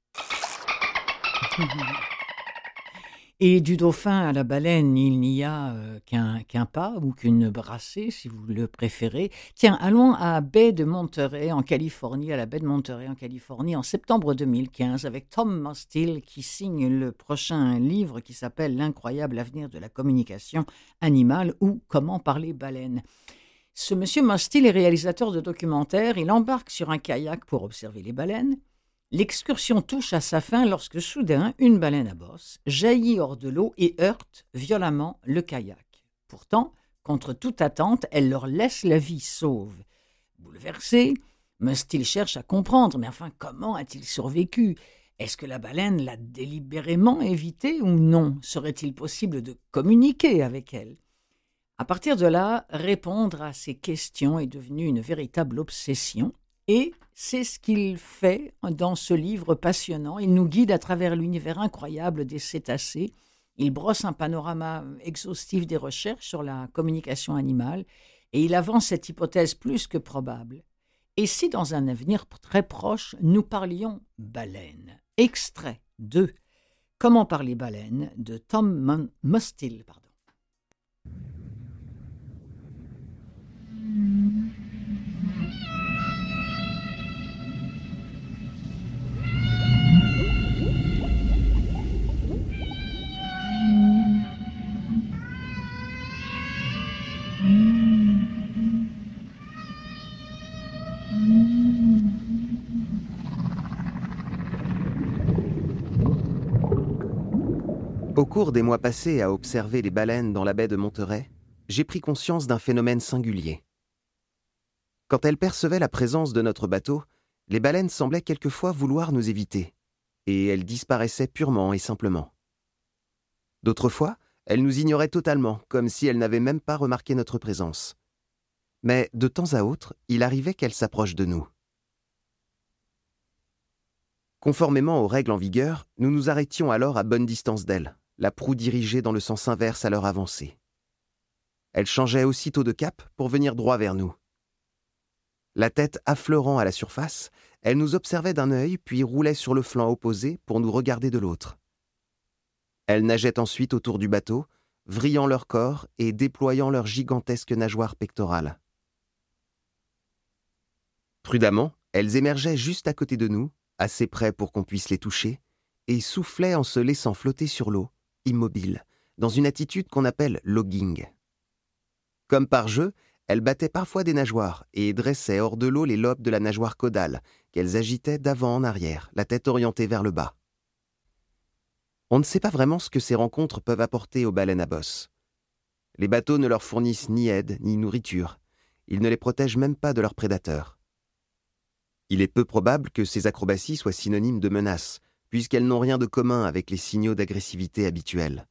Et du dauphin à la baleine, il n'y a euh, qu'un pas ou qu'une brassée, si vous le préférez. Tiens, allons à baie de Monterey, en Californie, à la baie de Monterey, en Californie, en septembre 2015, avec Tom Mostil, qui signe le prochain livre qui s'appelle L'incroyable avenir de la communication animale ou Comment parler baleine. Ce monsieur Mostil est réalisateur de documentaires. Il embarque sur un kayak pour observer les baleines. L'excursion touche à sa fin lorsque soudain une baleine à bosse jaillit hors de l'eau et heurte violemment le kayak. Pourtant, contre toute attente, elle leur laisse la vie sauve. Bouleversé, Mustil cherche à comprendre, mais enfin comment a-t-il survécu? Est-ce que la baleine l'a délibérément évité ou non? Serait-il possible de communiquer avec elle? À partir de là, répondre à ces questions est devenu une véritable obsession et c'est ce qu'il fait dans ce livre passionnant. Il nous guide à travers l'univers incroyable des cétacés. Il brosse un panorama exhaustif des recherches sur la communication animale et il avance cette hypothèse plus que probable. Et si dans un avenir très proche, nous parlions baleine Extrait de Comment parler baleine de Tom Mustil. Au cours des mois passés à observer les baleines dans la baie de Monterey, j'ai pris conscience d'un phénomène singulier. Quand elles percevaient la présence de notre bateau, les baleines semblaient quelquefois vouloir nous éviter, et elles disparaissaient purement et simplement. D'autres fois, elles nous ignoraient totalement, comme si elles n'avaient même pas remarqué notre présence. Mais de temps à autre, il arrivait qu'elles s'approchent de nous. Conformément aux règles en vigueur, nous nous arrêtions alors à bonne distance d'elles, la proue dirigée dans le sens inverse à leur avancée. Elle changeait aussitôt de cap pour venir droit vers nous. La tête affleurant à la surface, elle nous observait d'un œil puis roulait sur le flanc opposé pour nous regarder de l'autre. Elles nageaient ensuite autour du bateau, vrillant leur corps et déployant leurs gigantesques nageoires pectorales. Prudemment, elles émergeaient juste à côté de nous, assez près pour qu'on puisse les toucher, et soufflaient en se laissant flotter sur l'eau, immobile, dans une attitude qu'on appelle logging. Comme par jeu, elles battaient parfois des nageoires et dressaient hors de l'eau les lobes de la nageoire caudale, qu'elles agitaient d'avant en arrière, la tête orientée vers le bas. On ne sait pas vraiment ce que ces rencontres peuvent apporter aux baleines à bosse. Les bateaux ne leur fournissent ni aide ni nourriture. Ils ne les protègent même pas de leurs prédateurs. Il est peu probable que ces acrobaties soient synonymes de menaces, puisqu'elles n'ont rien de commun avec les signaux d'agressivité habituels.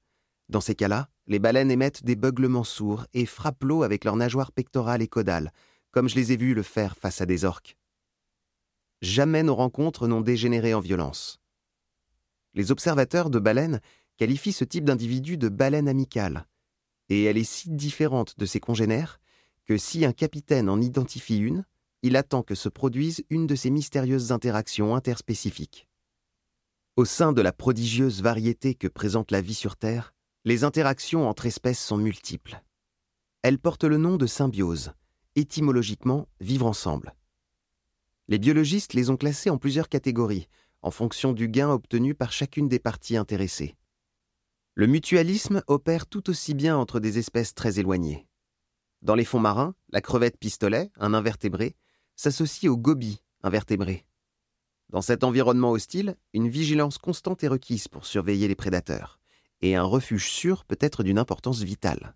Dans ces cas-là, les baleines émettent des beuglements sourds et frappent l'eau avec leurs nageoires pectorales et caudales, comme je les ai vues le faire face à des orques. Jamais nos rencontres n'ont dégénéré en violence. Les observateurs de baleines qualifient ce type d'individu de baleine amicale, et elle est si différente de ses congénères que si un capitaine en identifie une, il attend que se produise une de ces mystérieuses interactions interspécifiques. Au sein de la prodigieuse variété que présente la vie sur Terre, les interactions entre espèces sont multiples. Elles portent le nom de symbiose, étymologiquement vivre ensemble. Les biologistes les ont classées en plusieurs catégories, en fonction du gain obtenu par chacune des parties intéressées. Le mutualisme opère tout aussi bien entre des espèces très éloignées. Dans les fonds marins, la crevette pistolet, un invertébré, s'associe au gobi, invertébré. Dans cet environnement hostile, une vigilance constante est requise pour surveiller les prédateurs, et un refuge sûr peut être d'une importance vitale.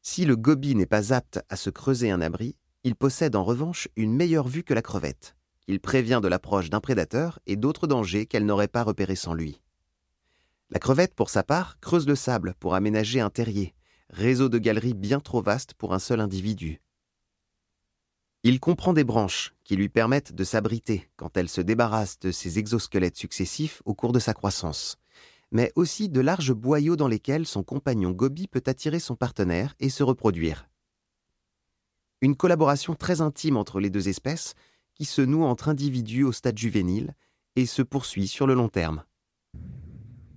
Si le gobi n'est pas apte à se creuser un abri, il possède en revanche une meilleure vue que la crevette. Il prévient de l'approche d'un prédateur et d'autres dangers qu'elle n'aurait pas repérés sans lui. La crevette, pour sa part, creuse le sable pour aménager un terrier, réseau de galeries bien trop vaste pour un seul individu. Il comprend des branches qui lui permettent de s'abriter quand elle se débarrasse de ses exosquelettes successifs au cours de sa croissance, mais aussi de larges boyaux dans lesquels son compagnon Gobi peut attirer son partenaire et se reproduire. Une collaboration très intime entre les deux espèces qui se noue entre individus au stade juvénile et se poursuit sur le long terme.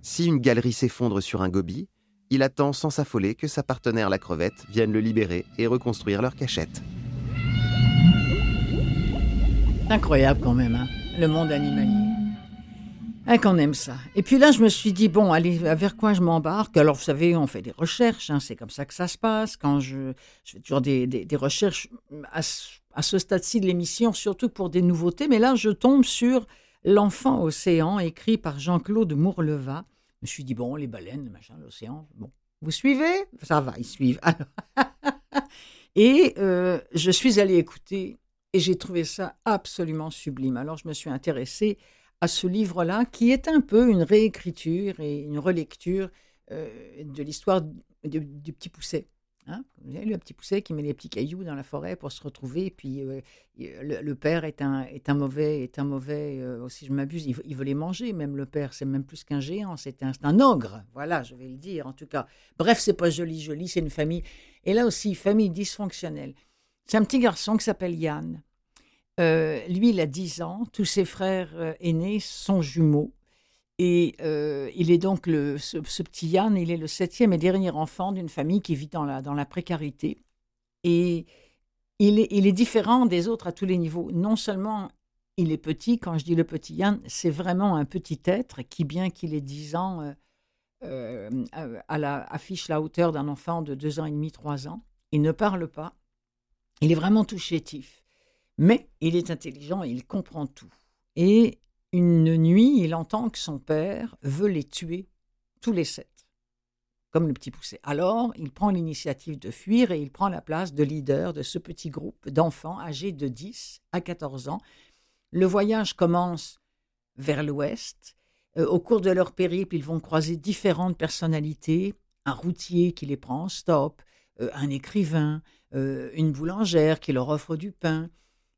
Si une galerie s'effondre sur un Gobi, il attend sans s'affoler que sa partenaire la crevette vienne le libérer et reconstruire leur cachette. Incroyable quand même, hein, le monde animalier. Ah, qu'on aime ça. Et puis là, je me suis dit, bon, allez, vers quoi je m'embarque? Alors, vous savez, on fait des recherches, hein, c'est comme ça que ça se passe. Quand je, fais toujours des, recherches à, à ce stade-ci de l'émission, surtout pour des nouveautés. Mais là, je tombe sur L'enfant océan, écrit par Jean-Claude Mourleva. Je me suis dit, bon, les baleines, machin, l'océan, bon. Vous suivez? Ça va, ils suivent. Et euh, je suis allée écouter et j'ai trouvé ça absolument sublime. Alors je me suis intéressée à ce livre-là, qui est un peu une réécriture et une relecture euh, de l'histoire du, petit pousset. Hein le petit pousset qui met les petits cailloux dans la forêt pour se retrouver. Puis euh, le, père est un, est un mauvais, est un mauvais euh, si je m'abuse, il, veut les manger, même le père. C'est même plus qu'un géant, c'est un, un, ogre. Voilà, je vais le dire en tout cas. Bref, c'est pas joli, joli, c'est une famille. Et là aussi, famille dysfonctionnelle. C'est un petit garçon qui s'appelle Yann. Euh, lui, il a 10 ans. Tous ses frères aînés sont jumeaux. Et euh, il est donc le, ce, petit Yann, il est le septième et dernier enfant d'une famille qui vit dans la, précarité. Et il est, différent des autres à tous les niveaux. Non seulement il est petit, quand je dis le petit Yann, c'est vraiment un petit être qui, bien qu'il ait 10 ans, euh, euh, affiche la hauteur d'un enfant de 2 ans et demi, 3 ans. Il ne parle pas. Il est vraiment tout chétif. Mais il est intelligent et il comprend tout. Et une nuit, il entend que son père veut les tuer tous les sept, comme le petit poussé. Alors, il prend l'initiative de fuir et il prend la place de leader de ce petit groupe d'enfants âgés de 10 à 14 ans. Le voyage commence vers l'ouest. Euh, au cours de leur périple, ils vont croiser différentes personnalités, un routier qui les prend en stop, euh, un écrivain, euh, une boulangère qui leur offre du pain.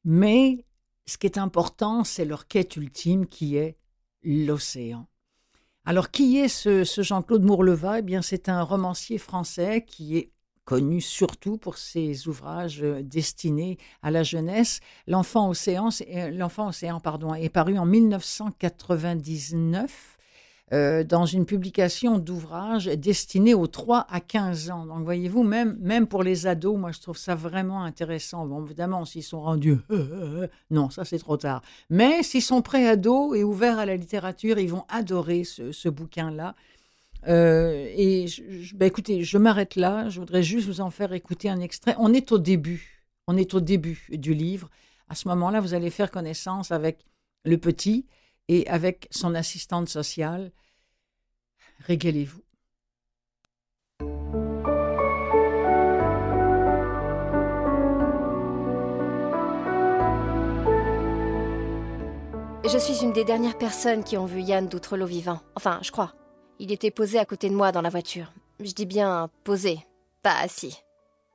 Mais ce qui est important, c'est leur quête ultime qui est l'océan. Alors, qui est ce, Jean-Claude Mourleva? Eh bien, c'est un romancier français qui est connu surtout pour ses ouvrages euh, destinés à la jeunesse. L'enfant océan, euh, l'enfant océan pardon, est paru en 1999 euh, dans une publication d'ouvrages destinés aux 3 à 15 ans. Donc, voyez-vous, même, même pour les ados, moi, je trouve ça vraiment intéressant. Bon, évidemment, s'ils sont rendus... non, ça, c'est trop tard. Mais s'ils sont pré-ados et ouverts à la littérature, ils vont adorer ce, bouquin-là. Euh, et ben, écoutez, je m'arrête là. Je voudrais juste vous en faire écouter un extrait. On est au début. On est au début du livre. À ce moment-là, vous allez faire connaissance avec le petit et avec son assistante sociale. Régalez-vous. Je suis une des dernières personnes qui ont vu Yann d'Outrelot vivant. Enfin, je crois. Il était posé à côté de moi dans la voiture. Je dis bien posé, pas assis.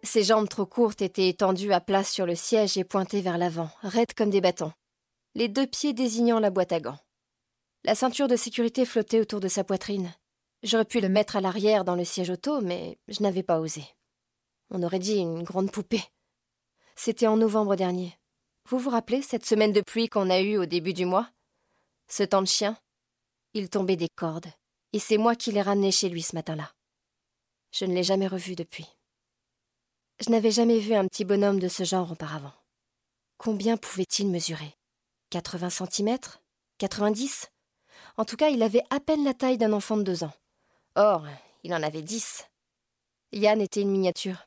Ses jambes trop courtes étaient étendues à place sur le siège et pointées vers l'avant, raides comme des bâtons. Les deux pieds désignant la boîte à gants. La ceinture de sécurité flottait autour de sa poitrine. J'aurais pu le mettre à l'arrière dans le siège auto, mais je n'avais pas osé. On aurait dit une grande poupée. C'était en novembre dernier. Vous vous rappelez cette semaine de pluie qu'on a eue au début du mois? Ce temps de chien? Il tombait des cordes, et c'est moi qui l'ai ramené chez lui ce matin-là. Je ne l'ai jamais revu depuis. Je n'avais jamais vu un petit bonhomme de ce genre auparavant. Combien pouvait-il mesurer? 80 cm 90 en tout cas, il avait à peine la taille d'un enfant de deux ans. Or, il en avait dix. Yann était une miniature.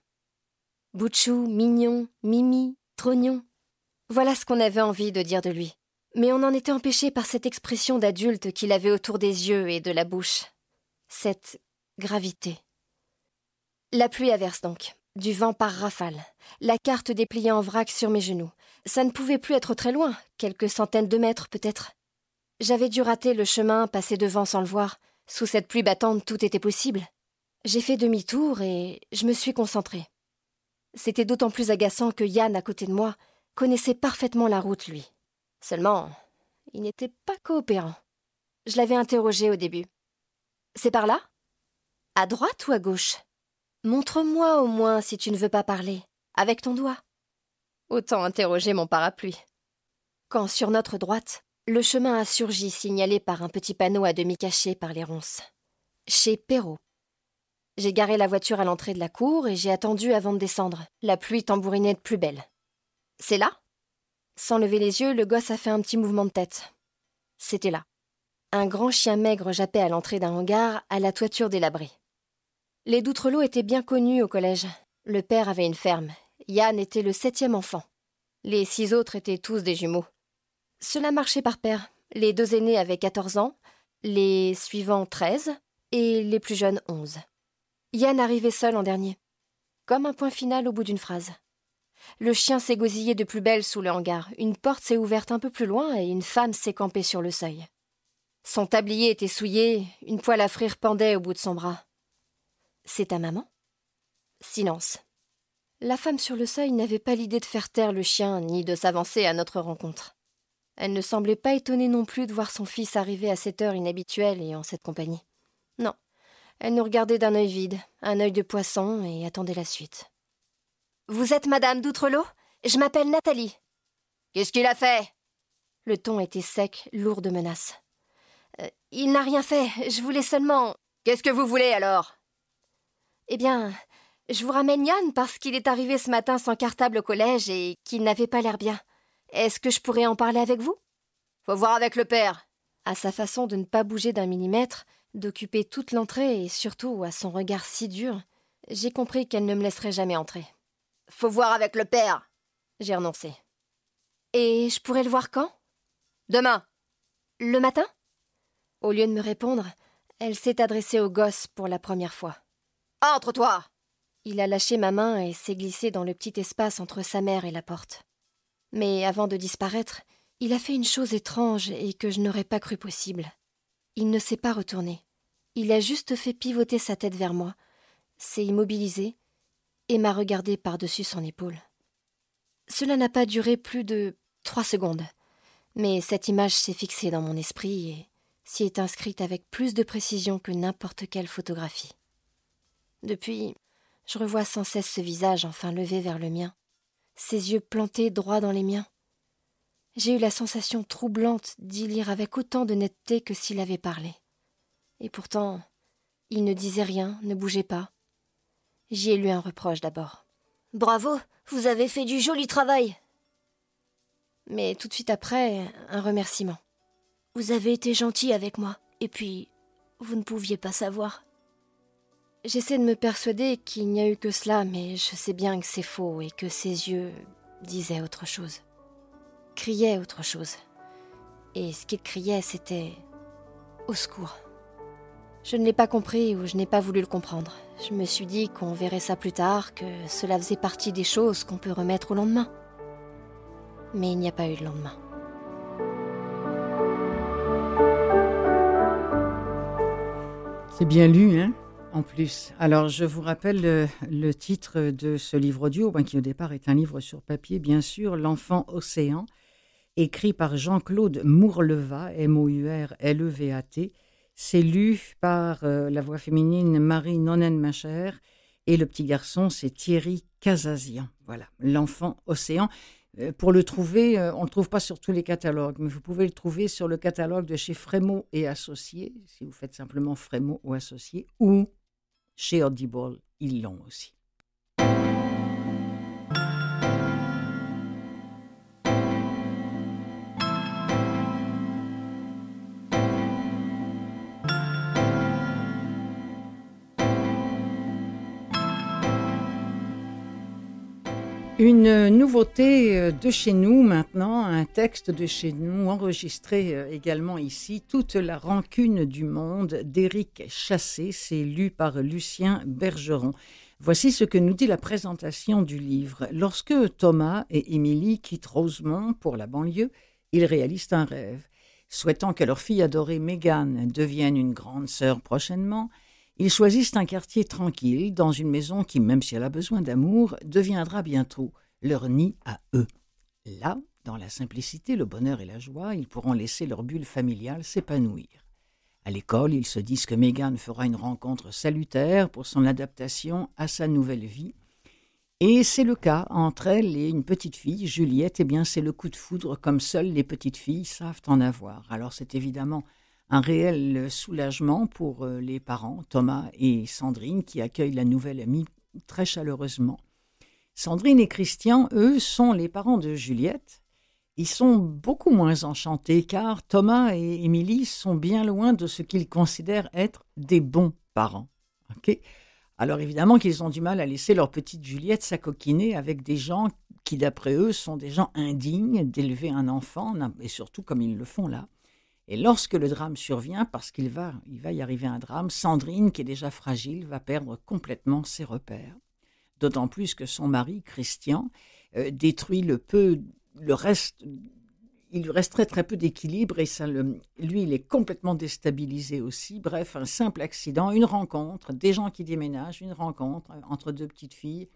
Bouchou, mignon, mimi, trognon. Voilà ce qu'on avait envie de dire de lui. Mais on en était empêché par cette expression d'adulte qu'il avait autour des yeux et de la bouche. Cette gravité. La pluie averse donc, du vent par rafale, la carte dépliée en vrac sur mes genoux. Ça ne pouvait plus être très loin, quelques centaines de mètres peut-être. J'avais dû rater le chemin, passer devant sans le voir. Sous cette pluie battante, tout était possible. J'ai fait demi-tour et je me suis concentrée. C'était d'autant plus agaçant que Yann, à côté de moi, connaissait parfaitement la route, lui. Seulement, il n'était pas coopérant. Je l'avais interrogé au début. C'est par là? À droite ou à gauche? Montre-moi au moins si tu ne veux pas parler, avec ton doigt. Autant interroger mon parapluie. Quand sur notre droite, le chemin a surgi signalé par un petit panneau à demi caché par les ronces. Chez Perrault. J'ai garé la voiture à l'entrée de la cour et j'ai attendu avant de descendre. La pluie tambourinait de plus belle. C'est là? Sans lever les yeux, le gosse a fait un petit mouvement de tête. C'était là. Un grand chien maigre jappait à l'entrée d'un hangar, à la toiture délabrée. Les Doutrelots étaient bien connus au collège. Le père avait une ferme. Yann était le septième enfant. Les six autres étaient tous des jumeaux. Cela marchait par paire. Les deux aînés avaient quatorze ans, les suivants treize, et les plus jeunes onze. Yann arrivait seul en dernier, comme un point final au bout d'une phrase. Le chien s'est gosillé de plus belle sous le hangar, une porte s'est ouverte un peu plus loin et une femme s'est campée sur le seuil. Son tablier était souillé, une poêle à frire pendait au bout de son bras. C'est ta maman? Silence. La femme sur le seuil n'avait pas l'idée de faire taire le chien ni de s'avancer à notre rencontre. Elle ne semblait pas étonnée non plus de voir son fils arriver à cette heure inhabituelle et en cette compagnie. Non, elle nous regardait d'un œil vide, un œil de poisson, et attendait la suite. Vous êtes Madame d'Outrelot? Je m'appelle Nathalie. Qu'est-ce qu'il a fait? Le ton était sec, lourd de menaces. Euh, il n'a rien fait, je voulais seulement. Qu'est-ce que vous voulez alors Eh bien, je vous ramène Yann parce qu'il est arrivé ce matin sans cartable au collège et qu'il n'avait pas l'air bien. Est-ce que je pourrais en parler avec vous? Faut voir avec le père. À sa façon de ne pas bouger d'un millimètre, d'occuper toute l'entrée et surtout à son regard si dur, j'ai compris qu'elle ne me laisserait jamais entrer. Faut voir avec le père, j'ai renoncé. Et je pourrais le voir quand? Demain. Le matin? Au lieu de me répondre, elle s'est adressée au gosse pour la première fois. Entre-toi Il a lâché ma main et s'est glissé dans le petit espace entre sa mère et la porte. Mais avant de disparaître, il a fait une chose étrange et que je n'aurais pas cru possible. Il ne s'est pas retourné. Il a juste fait pivoter sa tête vers moi, s'est immobilisé et m'a regardé par-dessus son épaule. Cela n'a pas duré plus de trois secondes, mais cette image s'est fixée dans mon esprit et s'y est inscrite avec plus de précision que n'importe quelle photographie. Depuis, je revois sans cesse ce visage enfin levé vers le mien, ses yeux plantés droit dans les miens. J'ai eu la sensation troublante d'y lire avec autant de netteté que s'il avait parlé. Et pourtant, il ne disait rien, ne bougeait pas. J'y ai lu un reproche d'abord. Bravo, vous avez fait du joli travail. Mais tout de suite après, un remerciement. Vous avez été gentil avec moi, et puis, vous ne pouviez pas savoir. J'essaie de me persuader qu'il n'y a eu que cela, mais je sais bien que c'est faux et que ses yeux disaient autre chose. Criaient autre chose. Et ce qu'il criait, c'était au secours. Je ne l'ai pas compris ou je n'ai pas voulu le comprendre. Je me suis dit qu'on verrait ça plus tard, que cela faisait partie des choses qu'on peut remettre au lendemain. Mais il n'y a pas eu de lendemain. C'est bien lu, hein? En plus. Alors, je vous rappelle le, titre de ce livre audio, qui au départ est un livre sur papier, bien sûr, L'enfant océan, écrit par Jean-Claude Mourleva, M-O-U-R-L-E-V-A-T, c'est lu par euh, la voix féminine Marie Nonen-Macher et le petit garçon, c'est Thierry Casazian. Voilà, l'enfant océan. Euh, pour le trouver, euh, on ne le trouve pas sur tous les catalogues, mais vous pouvez le trouver sur le catalogue de chez Frémaux et Associés, si vous faites simplement Frémaux ou Associés, ou chez Audible, ils l'ont aussi. Une nouveauté euh, de chez nous maintenant, un texte de chez nous enregistré euh, également ici, Toute la rancune du monde d'Éric Chassé, c'est lu par Lucien Bergeron. Voici ce que nous dit la présentation du livre. Lorsque Thomas et Émilie quittent Rosemont pour la banlieue, ils réalisent un rêve. Souhaitant que leur fille adorée Mégane devienne une grande sœur prochainement, Ils choisissent un quartier tranquille, dans une maison qui, même si elle a besoin d'amour, deviendra bientôt leur nid à eux. Là, dans la simplicité, le bonheur et la joie, ils pourront laisser leur bulle familiale s'épanouir. À l'école, ils se disent que Megan fera une rencontre salutaire pour son adaptation à sa nouvelle vie. Et c'est le cas entre elle et une petite fille, Juliette. Eh bien, c'est le coup de foudre comme seules les petites filles savent en avoir. Alors, c'est évidemment un réel soulagement pour euh, les parents, Thomas et Sandrine, qui accueillent la nouvelle amie très chaleureusement. Sandrine et Christian, eux, sont les parents de Juliette. Ils sont beaucoup moins enchantés car Thomas et Émilie sont bien loin de ce qu'ils considèrent être des bons parents. Alors évidemment qu'ils ont du mal à laisser leur petite Juliette s'acoquiner avec des gens qui, d'après eux, sont des gens indignes d'élever un enfant, et surtout comme ils le font là. Et lorsque le drame survient, parce qu'il va, il va y arriver un drame, Sandrine, qui est déjà fragile, va perdre complètement ses repères d'autant plus que son mari, Christian, euh, détruit le peu, le reste, il lui reste très très peu d'équilibre et ça lui, il est complètement déstabilisé aussi. Bref, un simple accident, une rencontre, des gens qui déménagent, une rencontre entre deux petites filles,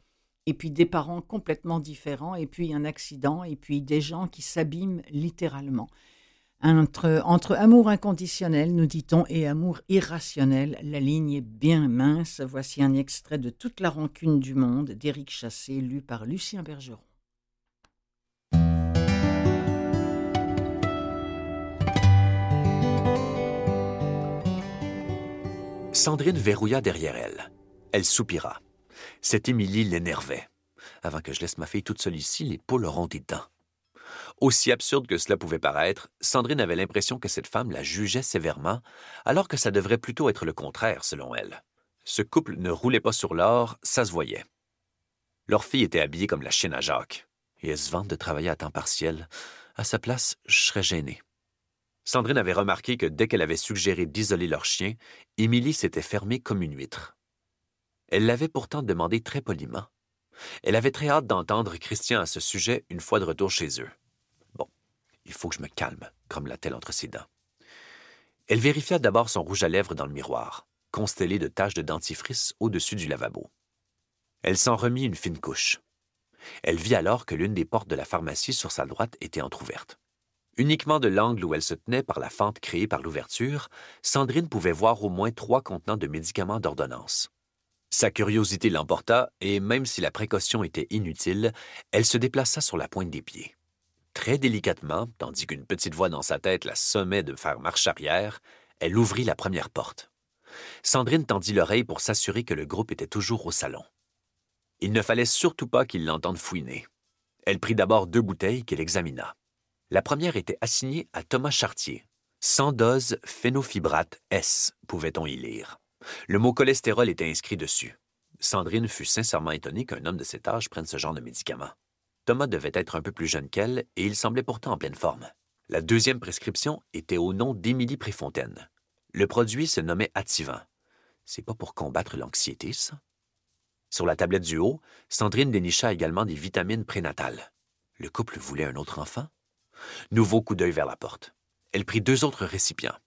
et puis des parents complètement différents, et puis un accident, et puis des gens qui s'abîment littéralement. Entre, amour inconditionnel, nous dit-on, et amour irrationnel, la ligne est bien mince. Voici un extrait de Toute la rancune du monde d'Éric Chassé, lu par Lucien Bergeron. Sandrine verrouilla derrière elle. Elle soupira. Cette Émilie l'énervait. Avant que je laisse ma fille toute seule ici, les poules auront des dents. Aussi absurde que cela pouvait paraître, Sandrine avait l'impression que cette femme la jugeait sévèrement, alors que ça devrait plutôt être le contraire, selon elle. Ce couple ne roulait pas sur l'or, ça se voyait. Leur fille était habillée comme la chienne à Jacques, et elle se vante de travailler à temps partiel. À sa place, je serais gêné. Sandrine avait remarqué que dès qu'elle avait suggéré d'isoler leur chien, Émilie s'était fermée comme une huître. Elle l'avait pourtant demandé très poliment. Elle avait très hâte d'entendre Christian à ce sujet une fois de retour chez eux. Il faut que je me calme, grommela-t-elle entre ses dents. Elle vérifia d'abord son rouge à lèvres dans le miroir, constellé de taches de dentifrice au-dessus du lavabo. Elle s'en remit une fine couche. Elle vit alors que l'une des portes de la pharmacie sur sa droite était entr'ouverte. Uniquement de l'angle où elle se tenait par la fente créée par l'ouverture, Sandrine pouvait voir au moins trois contenants de médicaments d'ordonnance. Sa curiosité l'emporta, et même si la précaution était inutile, elle se déplaça sur la pointe des pieds. Très délicatement, tandis qu'une petite voix dans sa tête la sommait de faire marche arrière, elle ouvrit la première porte. Sandrine tendit l'oreille pour s'assurer que le groupe était toujours au salon. Il ne fallait surtout pas qu'il l'entende fouiner. Elle prit d'abord deux bouteilles qu'elle examina. La première était assignée à Thomas Chartier. Sans dose phénofibrate S, pouvait-on y lire. Le mot cholestérol était inscrit dessus. Sandrine fut sincèrement étonnée qu'un homme de cet âge prenne ce genre de médicament. Thomas devait être un peu plus jeune qu'elle et il semblait pourtant en pleine forme. La deuxième prescription était au nom d'Émilie Préfontaine. Le produit se nommait Attivant. C'est pas pour combattre l'anxiété, ça? Sur la tablette du haut, Sandrine dénicha également des vitamines prénatales. Le couple voulait un autre enfant? Nouveau coup d'œil vers la porte. Elle prit deux autres récipients.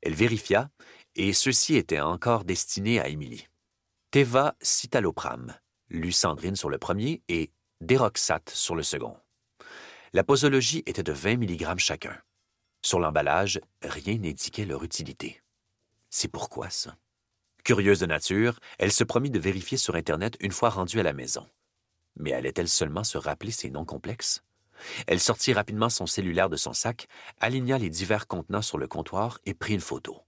Elle vérifia, et ceux-ci étaient encore destinés à Émilie. Teva citalopram, lut Sandrine sur le premier, et Déroxate sur le second. La posologie était de 20 mg chacun. Sur l'emballage, rien n'indiquait leur utilité. C'est pourquoi ça? Curieuse de nature, elle se promit de vérifier sur Internet une fois rendue à la maison. Mais allait-elle seulement se rappeler ces noms complexes? Elle sortit rapidement son cellulaire de son sac, aligna les divers contenants sur le comptoir et prit une photo.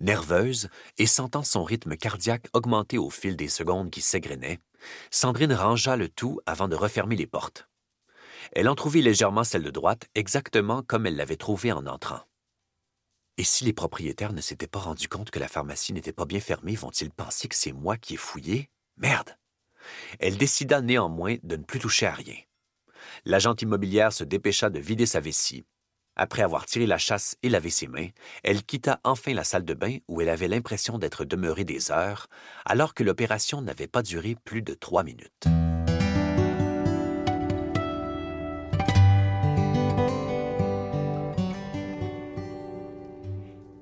Nerveuse et sentant son rythme cardiaque augmenter au fil des secondes qui s'égrenaient, Sandrine rangea le tout avant de refermer les portes. Elle entr'ouvrit légèrement celle de droite, exactement comme elle l'avait trouvée en entrant. Et si les propriétaires ne s'étaient pas rendus compte que la pharmacie n'était pas bien fermée, vont-ils penser que c'est moi qui ai fouillé? Merde! Elle décida néanmoins de ne plus toucher à rien. L'agente immobilière se dépêcha de vider sa vessie. Après avoir tiré la chasse et lavé ses mains, elle quitta enfin la salle de bain où elle avait l'impression d'être demeurée des heures, alors que l'opération n'avait pas duré plus de trois minutes.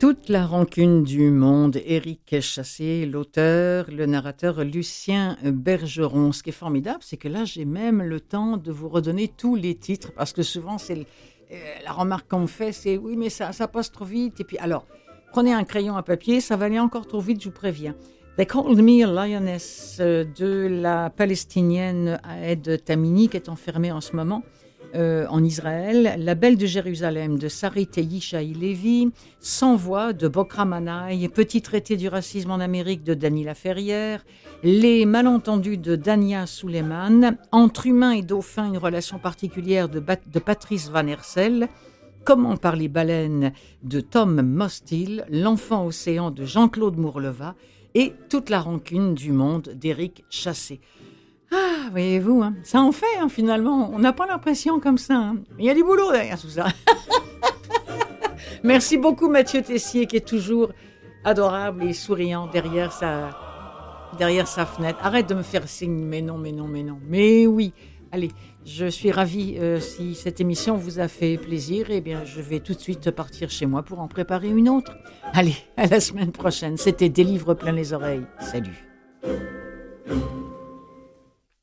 Toute la rancune du monde, Éric Chassé, l'auteur, le narrateur Lucien Bergeron. Ce qui est formidable, c'est que là, j'ai même le temps de vous redonner tous les titres, parce que souvent, c'est la remarque qu'on me fait, c'est oui, mais ça, passe trop vite. Et puis, alors, prenez un crayon à papier, ça va aller encore trop vite, je vous préviens. They Called Me a Lioness euh, de la palestinienne Aed Tamini, qui est enfermée en ce moment. Euh, en Israël, La Belle de Jérusalem de Sarit Yishai Levi, Sans voix de Bokra Manaï, Petit traité du racisme en Amérique de Dany Laferrière, Les malentendus de Dania Suleiman, Entre humains et dauphins, une relation particulière de, de Patrice Van Hersel, Comment par les baleines de Tom Mostil, L'enfant océan de Jean-Claude Mourleva et Toute la rancune du monde d'Éric Chassé. Ah, voyez-vous, hein, ça en fait hein, finalement. On n'a pas l'impression comme ça. Hein. Il y a du boulot derrière tout ça. Merci beaucoup Mathieu Tessier qui est toujours adorable et souriant derrière sa, derrière sa fenêtre. Arrête de me faire signe, mais non, mais non, mais non. Mais oui, allez, je suis ravie euh, si cette émission vous a fait plaisir. Eh bien, je vais tout de suite partir chez moi pour en préparer une autre. Allez, à la semaine prochaine. C'était Des livres plein les oreilles. Salut.